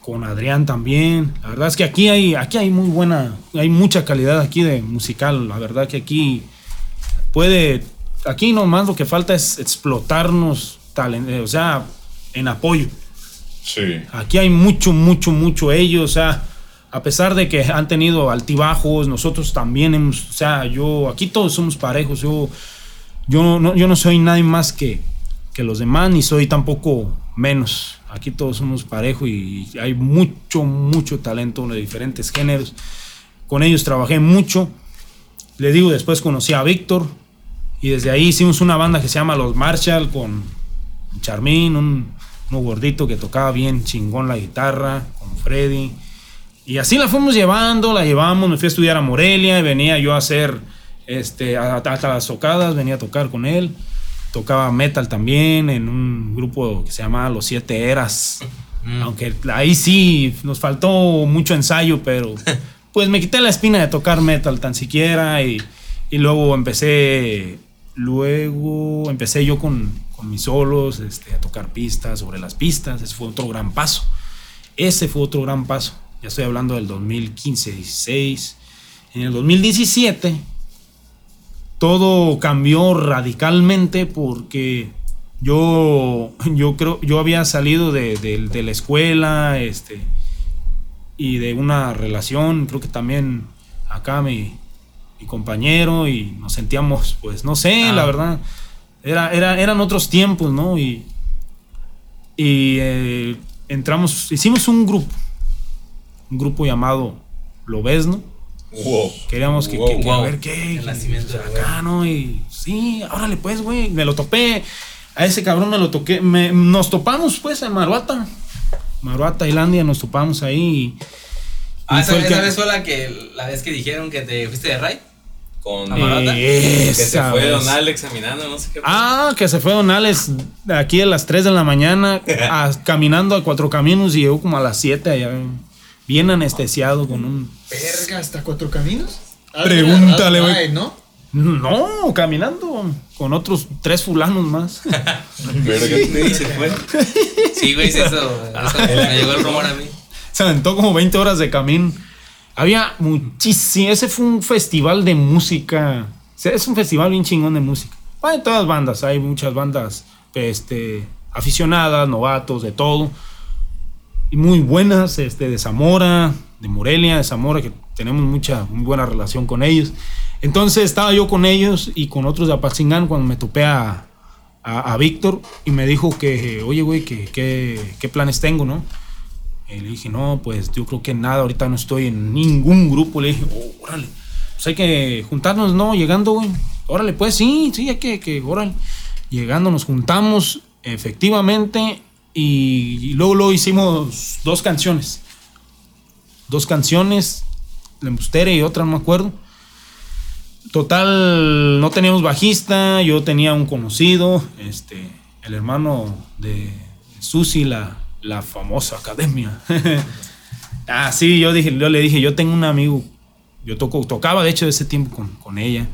[SPEAKER 3] con Adrián también. La verdad es que aquí hay, aquí hay muy buena, hay mucha calidad aquí de musical. La verdad que aquí puede, aquí nomás lo que falta es explotarnos, talent, eh, o sea, en apoyo.
[SPEAKER 1] Sí.
[SPEAKER 3] Aquí hay mucho, mucho, mucho ellos, o sea, a pesar de que han tenido altibajos, nosotros también hemos, o sea, yo, aquí todos somos parejos, yo, yo no, yo no soy nadie más que, que los demás, ni soy tampoco menos. Aquí todos somos parejos y hay mucho, mucho talento de diferentes géneros. Con ellos trabajé mucho. Le digo, después conocí a Víctor y desde ahí hicimos una banda que se llama Los Marshall con Charmín, un, uno gordito que tocaba bien chingón la guitarra, con Freddy. Y así la fuimos llevando, la llevamos, me fui a estudiar a Morelia y venía yo a hacer este, hasta las tocadas, venía a tocar con él. Tocaba metal también en un grupo que se llamaba Los Siete Eras. Aunque ahí sí nos faltó mucho ensayo, pero [LAUGHS] pues me quité la espina de tocar metal tan siquiera y, y luego empecé, luego empecé yo con, con mis solos, este, a tocar pistas sobre las pistas. Ese fue otro gran paso. Ese fue otro gran paso. Ya estoy hablando del 2015, 16. En el 2017 todo cambió radicalmente porque yo, yo creo, yo había salido de, de- de la escuela, este, y de una relación, creo que también acá mi, mi compañero, y nos sentíamos, pues, no sé,
[SPEAKER 5] Ah.
[SPEAKER 3] la verdad, era, era, eran otros tiempos, ¿no? Y, y eh, entramos, hicimos un grupo, un grupo llamado Lobesno.
[SPEAKER 1] Wow.
[SPEAKER 3] Queríamos que,
[SPEAKER 5] Wow,
[SPEAKER 3] que- que
[SPEAKER 5] wow.
[SPEAKER 3] a ver qué.
[SPEAKER 5] El nacimiento de
[SPEAKER 3] acá, ¿no? Y sí, órale, pues, güey. Me lo topé. A ese cabrón me lo toqué. me- nos topamos, pues, en Maruata. Maruata, Tailandia, nos topamos ahí. y-
[SPEAKER 5] Ah,
[SPEAKER 3] y
[SPEAKER 5] esa, esa
[SPEAKER 3] que-
[SPEAKER 5] vez fue la que la vez que dijeron que te fuiste de raid con
[SPEAKER 3] Eh,
[SPEAKER 5] Marata. que se fue
[SPEAKER 3] vez.
[SPEAKER 5] Don Alex caminando, no sé qué.
[SPEAKER 3] Ah, que se fue Don Alex de aquí a las 3 de la mañana, [LAUGHS] a- caminando a cuatro caminos y llegó como a las 7 allá. Bien anestesiado con un.
[SPEAKER 4] Verga, hasta cuatro caminos.
[SPEAKER 3] Pregúntale, güey.
[SPEAKER 4] Ay, ¿no?
[SPEAKER 3] No, caminando con otros tres fulanos más. [LAUGHS]
[SPEAKER 1] Verga.
[SPEAKER 5] Y se fue. Sí, güey, sí, eso, eso me llegó el rumor a mí.
[SPEAKER 3] Se aventó como 20 horas de camino. Había muchísimo. Ese fue un festival de música. Es un festival bien chingón de música. Hay todas bandas, hay muchas bandas este, aficionadas, novatos, de todo. Y muy buenas, este, de Zamora, de Morelia, de Zamora, que tenemos mucha, muy buena relación con ellos. Entonces estaba yo con ellos y con otros de Apatzingán cuando me topé a, a, a Víctor y me dijo que, oye, güey, que, que- qué planes tengo, ¿no? Y le dije, no, pues yo creo que nada, ahorita no estoy en ningún grupo. Le dije, "Oh, órale, pues hay que juntarnos, ¿no? Llegando, güey. Órale, pues sí, sí, hay que, que órale. Llegando nos juntamos, efectivamente, y, luego, luego hicimos dos canciones. Dos canciones, La Embustera y otra, no me acuerdo. Total, no teníamos bajista, yo tenía un conocido, este, el hermano de Susi, la, la famosa academia. [LAUGHS] ah, sí, yo, dije, yo le dije, yo tengo un amigo, yo toco, tocaba de hecho ese tiempo con, con ella,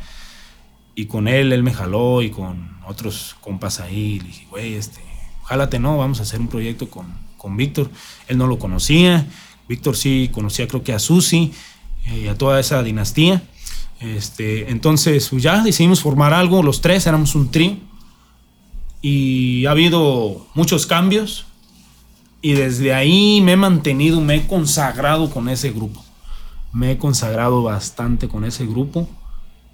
[SPEAKER 3] y con él, él me jaló, y con otros compas ahí, le dije, güey, este, jálate, no, vamos a hacer un proyecto con, con Víctor. Él no lo conocía, Víctor sí conocía creo que a Susi eh, y a toda esa dinastía. Este, entonces, pues ya decidimos formar algo, los tres éramos un trío. Y ha habido muchos cambios. Y desde ahí me he mantenido, me he consagrado con ese grupo. Me he consagrado bastante con ese grupo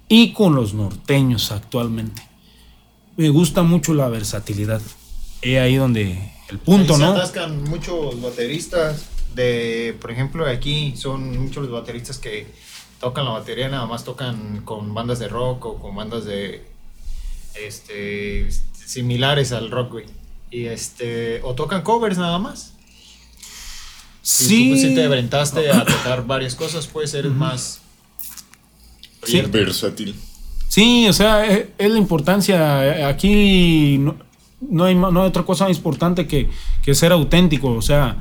[SPEAKER 3] y con los norteños actualmente. Me gusta mucho la versatilidad. He ahí donde el punto,
[SPEAKER 4] Ahí
[SPEAKER 3] ¿no?
[SPEAKER 4] Se atascan muchos bateristas de, por ejemplo, aquí son muchos los bateristas que tocan la batería, nada más tocan con bandas de rock o con bandas de este similares al rock, güey. Y este o tocan covers nada más. Si tú pues, sí te aventaste a tocar varias cosas, puedes ser más
[SPEAKER 3] Sí.
[SPEAKER 1] Versátil.
[SPEAKER 3] Sí, o sea, es, es la importancia. Aquí no, no hay, no hay otra cosa más importante que, que ser auténtico, o sea,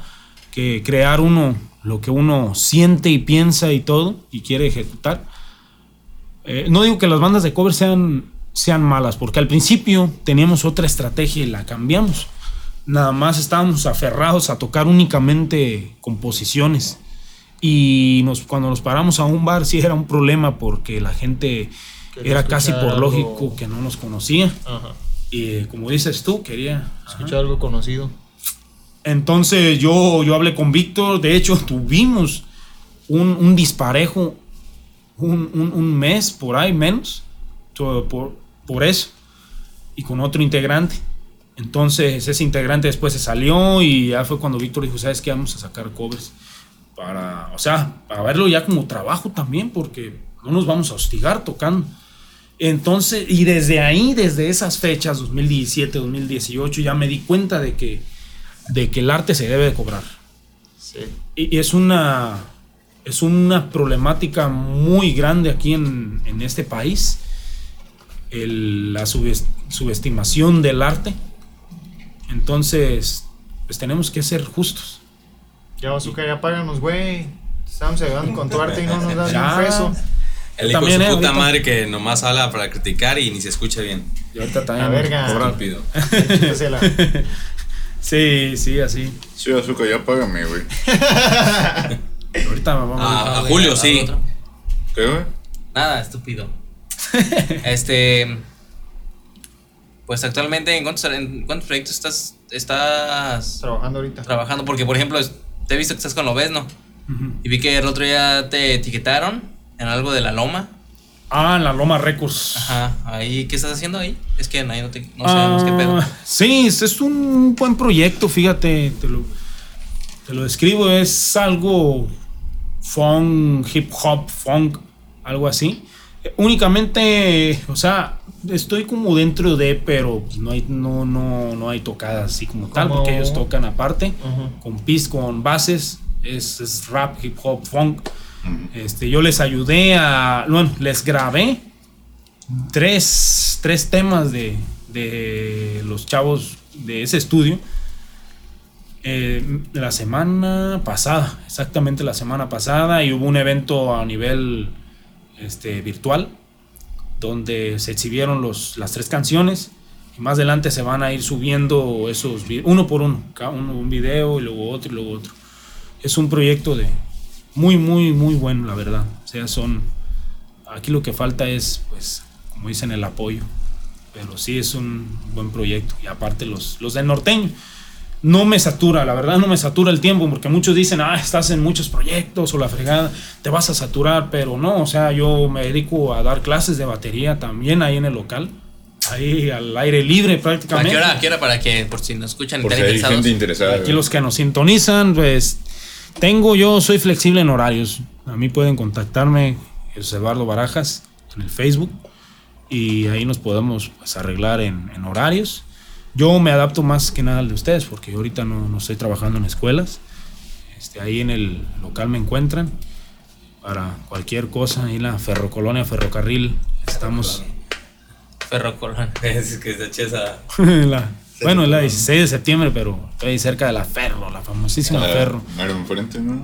[SPEAKER 3] que crear uno lo que uno siente y piensa y todo y quiere ejecutar. Eh, no digo que las bandas de cover sean, sean malas, porque al principio teníamos otra estrategia y la cambiamos. nada más estábamos aferrados a tocar únicamente composiciones. Y nos, cuando nos paramos a un bar sí era un problema porque la gente era casi por
[SPEAKER 4] algo-
[SPEAKER 3] lógico que no nos conocía.
[SPEAKER 4] Ajá.
[SPEAKER 3] Y como dices tú, quería... ajá.
[SPEAKER 4] Escuchar algo conocido.
[SPEAKER 3] Entonces yo, yo hablé con Víctor, de hecho tuvimos un, un disparejo un, un- un mes por ahí menos, por, por eso, y con otro integrante. Entonces ese integrante después se salió y ya fue cuando Víctor dijo, ¿sabes qué? Vamos a sacar covers. Para, o sea, para verlo ya como trabajo también, porque no nos vamos a hostigar tocando. Entonces, y desde ahí, desde esas fechas, 2017, 2018, ya me di cuenta de que, de que el arte se debe de cobrar.
[SPEAKER 4] Sí.
[SPEAKER 3] Y, es una, es una problemática muy grande aquí en, en este país, el- la subes- subestimación del arte. Entonces, pues tenemos que ser justos.
[SPEAKER 4] Ya Bazooka, ya páganos, güey. Estamos ayudando con tu arte y no nos das un peso.
[SPEAKER 5] El hijo de
[SPEAKER 3] También,
[SPEAKER 5] su
[SPEAKER 3] eh,
[SPEAKER 5] puta
[SPEAKER 3] ahorita.
[SPEAKER 5] madre que nomás habla para criticar y ni se escucha bien.
[SPEAKER 3] Y ahorita también
[SPEAKER 4] La verga. Quítasela. [LAUGHS] [LAUGHS]
[SPEAKER 3] Sí, sí, así.
[SPEAKER 1] Sí, azúcar, ya págame, güey. [LAUGHS]
[SPEAKER 3] Ahorita vamos
[SPEAKER 5] Ah,
[SPEAKER 3] a
[SPEAKER 5] Julio, sí.
[SPEAKER 2] otro.
[SPEAKER 1] ¿Qué, güey?
[SPEAKER 2] Nada, estúpido. este. Pues actualmente, ¿en cuántos, en cuántos proyectos estás, estás
[SPEAKER 4] Trabajando ahorita.
[SPEAKER 2] trabajando? Porque, por ejemplo, te he visto que estás con Lobesno.
[SPEAKER 3] Ujú.
[SPEAKER 2] Y vi que el otro día te etiquetaron en algo de la Loma.
[SPEAKER 3] Ah, en la Loma Records.
[SPEAKER 2] Ajá. Ahí, ¿qué estás haciendo ahí? Es que ahí no, te, no sabemos qué pedo.
[SPEAKER 3] Ah, Sí, es, es un buen proyecto, fíjate, te lo, te lo describo, es algo funk, hip hop, funk, algo así. Eh, únicamente, o sea, estoy como dentro de, pero pues, no hay, no, no, no hay tocadas así como tal, porque ellos tocan aparte, con pis, con bases, es, es rap, hip hop, funk. Este, yo les ayudé a, bueno, les grabé tres, tres temas de, de los chavos de ese estudio. eh, la semana pasada, exactamente la semana pasada, y hubo un evento a nivel este, virtual donde se exhibieron los, las tres canciones. Y más adelante se van a ir subiendo esos, uno por uno, cada uno un video y luego otro y luego otro. Es un proyecto de muy, muy, muy bueno, la verdad. O sea, son, aquí lo que falta es, pues, como dicen, el apoyo. Pero sí es un buen proyecto. Y aparte los, los del norteño. No me satura, la verdad no me satura el tiempo, porque muchos dicen, ah, estás en muchos proyectos o la fregada, te vas a saturar, pero no, o sea, yo me dedico a dar clases de batería también ahí en el local, ahí al aire libre
[SPEAKER 2] ¿A
[SPEAKER 3] prácticamente.
[SPEAKER 2] qué hora? ¿A qué hora? Para que, por si nos escuchan,
[SPEAKER 1] Por si hay
[SPEAKER 2] interesados.
[SPEAKER 1] gente interesada.
[SPEAKER 3] Aquí los que nos sintonizan, pues tengo, yo soy flexible en horarios. A mí pueden contactarme, Eduardo Barajas, en el Facebook. Y ahí nos podemos pues, arreglar en, en horarios. Yo me adapto más que nada al de ustedes, porque ahorita no, no estoy trabajando en escuelas. Este, ahí en el local me encuentran para cualquier cosa. Ahí en la Ferrocolonia, Ferrocarril, estamos.
[SPEAKER 2] Ferrocolón. [LAUGHS]
[SPEAKER 5] Es que [LAUGHS]
[SPEAKER 3] en la- bueno, es la 16 de septiembre, pero estoy ahí cerca de la Ferro, la famosísima
[SPEAKER 1] Ah,
[SPEAKER 3] Ferro.
[SPEAKER 1] mero enfrente, ¿no?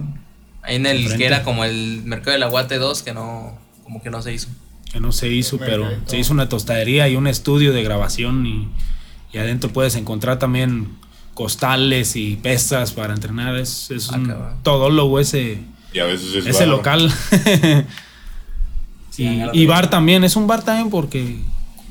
[SPEAKER 2] Ahí en el
[SPEAKER 3] Enfrente.
[SPEAKER 2] que era como el mercado del aguate 2, que no, como que no se hizo.
[SPEAKER 3] que no se hizo, pero se hizo una tostadería y un estudio de grabación y, y adentro puedes encontrar también costales y pesas para entrenar. Es, es
[SPEAKER 2] Ah,
[SPEAKER 3] un todólogo ese,
[SPEAKER 1] Y a veces es
[SPEAKER 3] ese
[SPEAKER 1] varo.
[SPEAKER 3] local. [LAUGHS]
[SPEAKER 5] Sí,
[SPEAKER 3] y,
[SPEAKER 5] de
[SPEAKER 3] bar también, es un bar también porque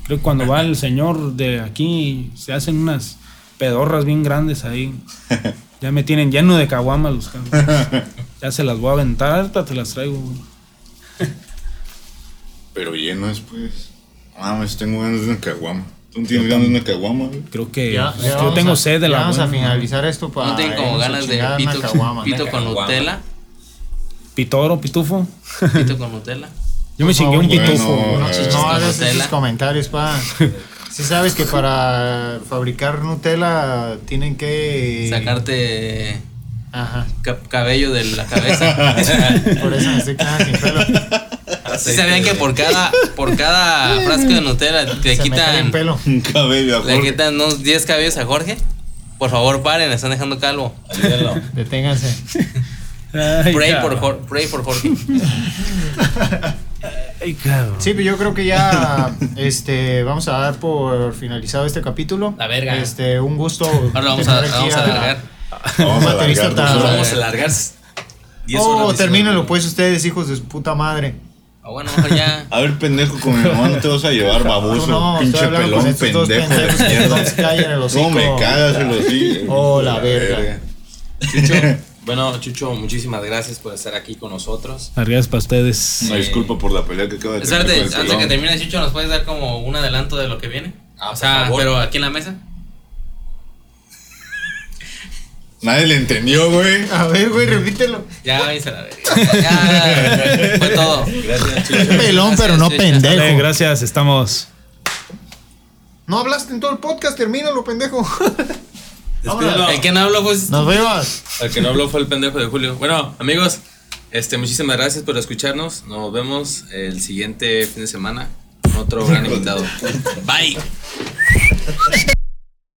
[SPEAKER 3] creo que cuando va el señor de aquí se hacen unas pedorras bien grandes ahí. [LAUGHS] Ya me tienen lleno de caguamas los cabrones. [LAUGHS] Ya se las voy a aventar, ahorita te las traigo. güey.
[SPEAKER 1] Pero lleno después. Ah, pues tengo ganas de una caguama. ¿Tú no tienes ganas de una caguama, güey?
[SPEAKER 3] Creo que
[SPEAKER 4] Ya, ya
[SPEAKER 3] yo tengo
[SPEAKER 4] a-
[SPEAKER 3] sed de
[SPEAKER 4] ya
[SPEAKER 3] la
[SPEAKER 4] Vamos a finalizar esto para.
[SPEAKER 2] ¿No como
[SPEAKER 4] a
[SPEAKER 2] ganas de pito,
[SPEAKER 4] caguama.
[SPEAKER 2] pito con
[SPEAKER 5] Caguama.
[SPEAKER 2] Nutella?
[SPEAKER 3] Pitoro, pitufo.
[SPEAKER 2] Pito con Nutella. [LAUGHS]
[SPEAKER 3] Yo me chingué un pitufo.
[SPEAKER 4] No,
[SPEAKER 1] eh,
[SPEAKER 4] no
[SPEAKER 2] con
[SPEAKER 4] hagas
[SPEAKER 2] Nutella.
[SPEAKER 4] esos comentarios, pa. Si sabes que para fabricar Nutella tienen que.
[SPEAKER 2] Sacarte
[SPEAKER 4] Ajá.
[SPEAKER 2] ca- cabello de la cabeza. [LAUGHS]
[SPEAKER 4] Por eso me estoy quedando sin pelo.
[SPEAKER 2] ¿Sí sabían que por cada, por cada frasco de Nutella te
[SPEAKER 4] Se
[SPEAKER 2] quitan,
[SPEAKER 4] un pelo.
[SPEAKER 1] Un cabello, a
[SPEAKER 2] le
[SPEAKER 1] Jorge.
[SPEAKER 2] quitan unos 10 cabellos a Jorge? Por favor, paren, están dejando calvo.
[SPEAKER 5] Ayúdenlo.
[SPEAKER 4] Deténganse.
[SPEAKER 3] Ay,
[SPEAKER 2] Pray por, Jor- pray por Jorge. [LAUGHS]
[SPEAKER 3] Ay, cabrón.
[SPEAKER 4] Sí, pero yo creo que ya este, vamos a dar por finalizado este capítulo.
[SPEAKER 2] La verga.
[SPEAKER 4] Este, un gusto.
[SPEAKER 2] Ahora vamos a, vamos a alargar.
[SPEAKER 1] Vamos a alargar dos
[SPEAKER 2] vamos a alargar 10
[SPEAKER 4] Oh,
[SPEAKER 2] horas.
[SPEAKER 4] termínenlo pues ustedes, hijos de su puta madre.
[SPEAKER 2] Ah, bueno, mejor ya.
[SPEAKER 1] A ver, pendejo, con mi mamá no te vas a llevar, baboso.
[SPEAKER 4] No, no,
[SPEAKER 1] pinche
[SPEAKER 4] estoy hablando
[SPEAKER 1] pelón,
[SPEAKER 4] con estos dos
[SPEAKER 1] pendejo de
[SPEAKER 4] pendejos que no se callan el hocico.
[SPEAKER 1] ¿Cómo me cagas el hocico?
[SPEAKER 4] Oh, la verga.
[SPEAKER 2] Chucho. Bueno, Chucho, muchísimas gracias por estar aquí con nosotros.
[SPEAKER 3] Gracias para ustedes.
[SPEAKER 1] Una disculpa por la pelea que acaba de tener
[SPEAKER 2] antes de que termine, Chucho, ¿nos puedes dar como un adelanto de lo que viene?
[SPEAKER 5] Ah,
[SPEAKER 2] o
[SPEAKER 5] por
[SPEAKER 2] sea,
[SPEAKER 5] favor.
[SPEAKER 2] pero aquí en la mesa.
[SPEAKER 1] Nadie le entendió, güey.
[SPEAKER 4] A ver, güey, repítelo.
[SPEAKER 2] Ya, váyanse a la verga. Ya, fue todo. Gracias, Chucho.
[SPEAKER 4] Pelón, pero no
[SPEAKER 2] Chucho.
[SPEAKER 4] pendejo.
[SPEAKER 3] Dale, gracias, estamos.
[SPEAKER 4] No hablaste en todo el podcast, termínalo, pendejo.
[SPEAKER 2] El que no habló pues.
[SPEAKER 4] Nos vemos.
[SPEAKER 5] El que no habló fue el pendejo de Julio. Bueno, amigos, este, muchísimas gracias por escucharnos. Nos vemos el siguiente fin de semana con otro gran invitado. [LAUGHS] Bye.